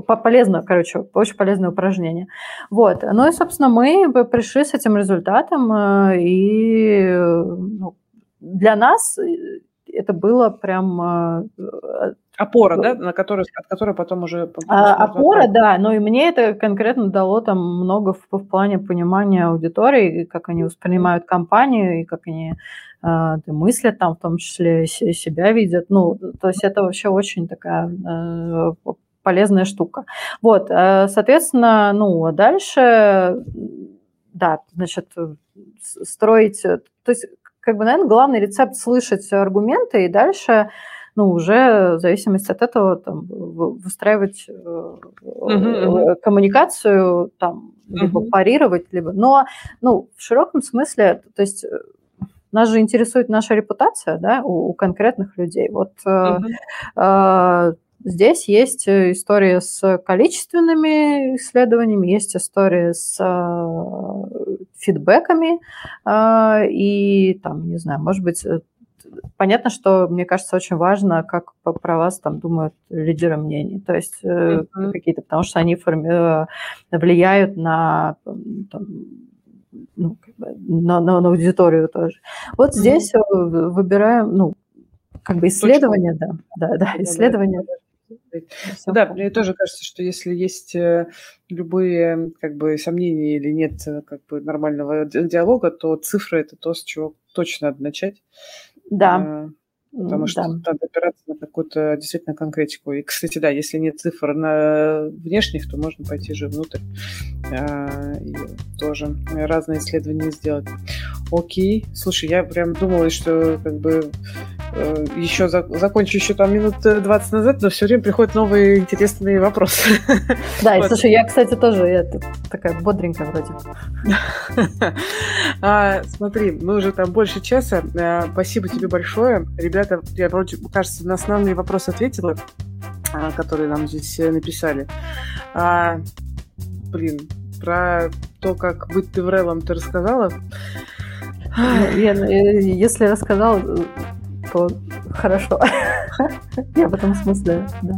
полезно, короче, очень полезное упражнение. Вот. Ну и, собственно, мы пришли с этим результатом, э, и ну, для нас это было прям... Э, опора, да, на которой, от которой потом уже... А, опора, да, но и мне это конкретно дало там много в, в плане понимания аудитории, как они воспринимают компанию, и как они э, мыслят там, в том числе себя видят. Ну, то есть это вообще очень такая э, полезная штука. Вот, э, соответственно, ну, а дальше, да, значит, строить, то есть, как бы, наверное, главный рецепт слышать аргументы и дальше ну, уже в зависимости от этого там, выстраивать uh-huh, коммуникацию, там, либо uh-huh. парировать, либо... Но, ну, в широком смысле, то есть э, нас же интересует наша репутация, да, у, у конкретных людей. Вот uh-huh. Здесь есть э, история с количественными исследованиями, есть история с э, фидбэками, э, и там, не знаю, может быть, понятно, что, мне кажется, очень важно, как про вас там думают лидеры мнений, то есть mm-hmm. какие-то, потому что они форми- влияют на там, ну, на, на, на аудиторию тоже. Вот здесь mm-hmm. выбираем, ну, как бы исследование, да, да, да, исследование. Да, да мне тоже кажется, что если есть э, любые как бы сомнения или нет э, как бы нормального диалога, то цифры это то, с чего точно надо начать. Да. Потому что да. надо опираться на какую-то действительно конкретику. И, кстати, да, если нет цифр на внешних, то можно пойти же внутрь а, и тоже разные исследования сделать. Окей. Слушай, я прям думала, что как бы э, еще за, закончу еще там минут 20 назад, но все время приходят новые интересные вопросы. Да, и <laughs> слушай, я, кстати, тоже я такая бодренькая вроде. <laughs> а, смотри, мы уже там больше часа. А, спасибо тебе большое. Ребята, я вроде, кажется, на основные вопросы ответила, а, которые нам здесь э, написали. А, блин, про то, как быть Деврелом, ты рассказала. Э, если рассказал, то хорошо. <laughs> Я в этом смысле, да.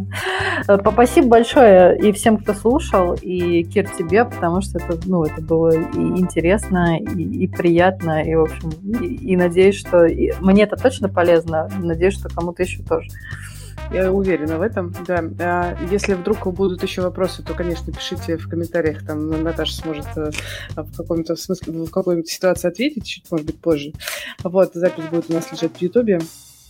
Э, спасибо большое и всем, кто слушал, и Кир тебе, потому что это, ну, это было и интересно, и, и приятно, и, в общем, и, и надеюсь, что и, мне это точно полезно, надеюсь, что кому-то еще тоже. Я уверена в этом, да. А если вдруг будут еще вопросы, то, конечно, пишите в комментариях, там Наташа сможет э, в каком-то смысле, в какой-нибудь ситуации ответить, чуть, может быть, позже. Вот, запись будет у нас лежать в Ютубе.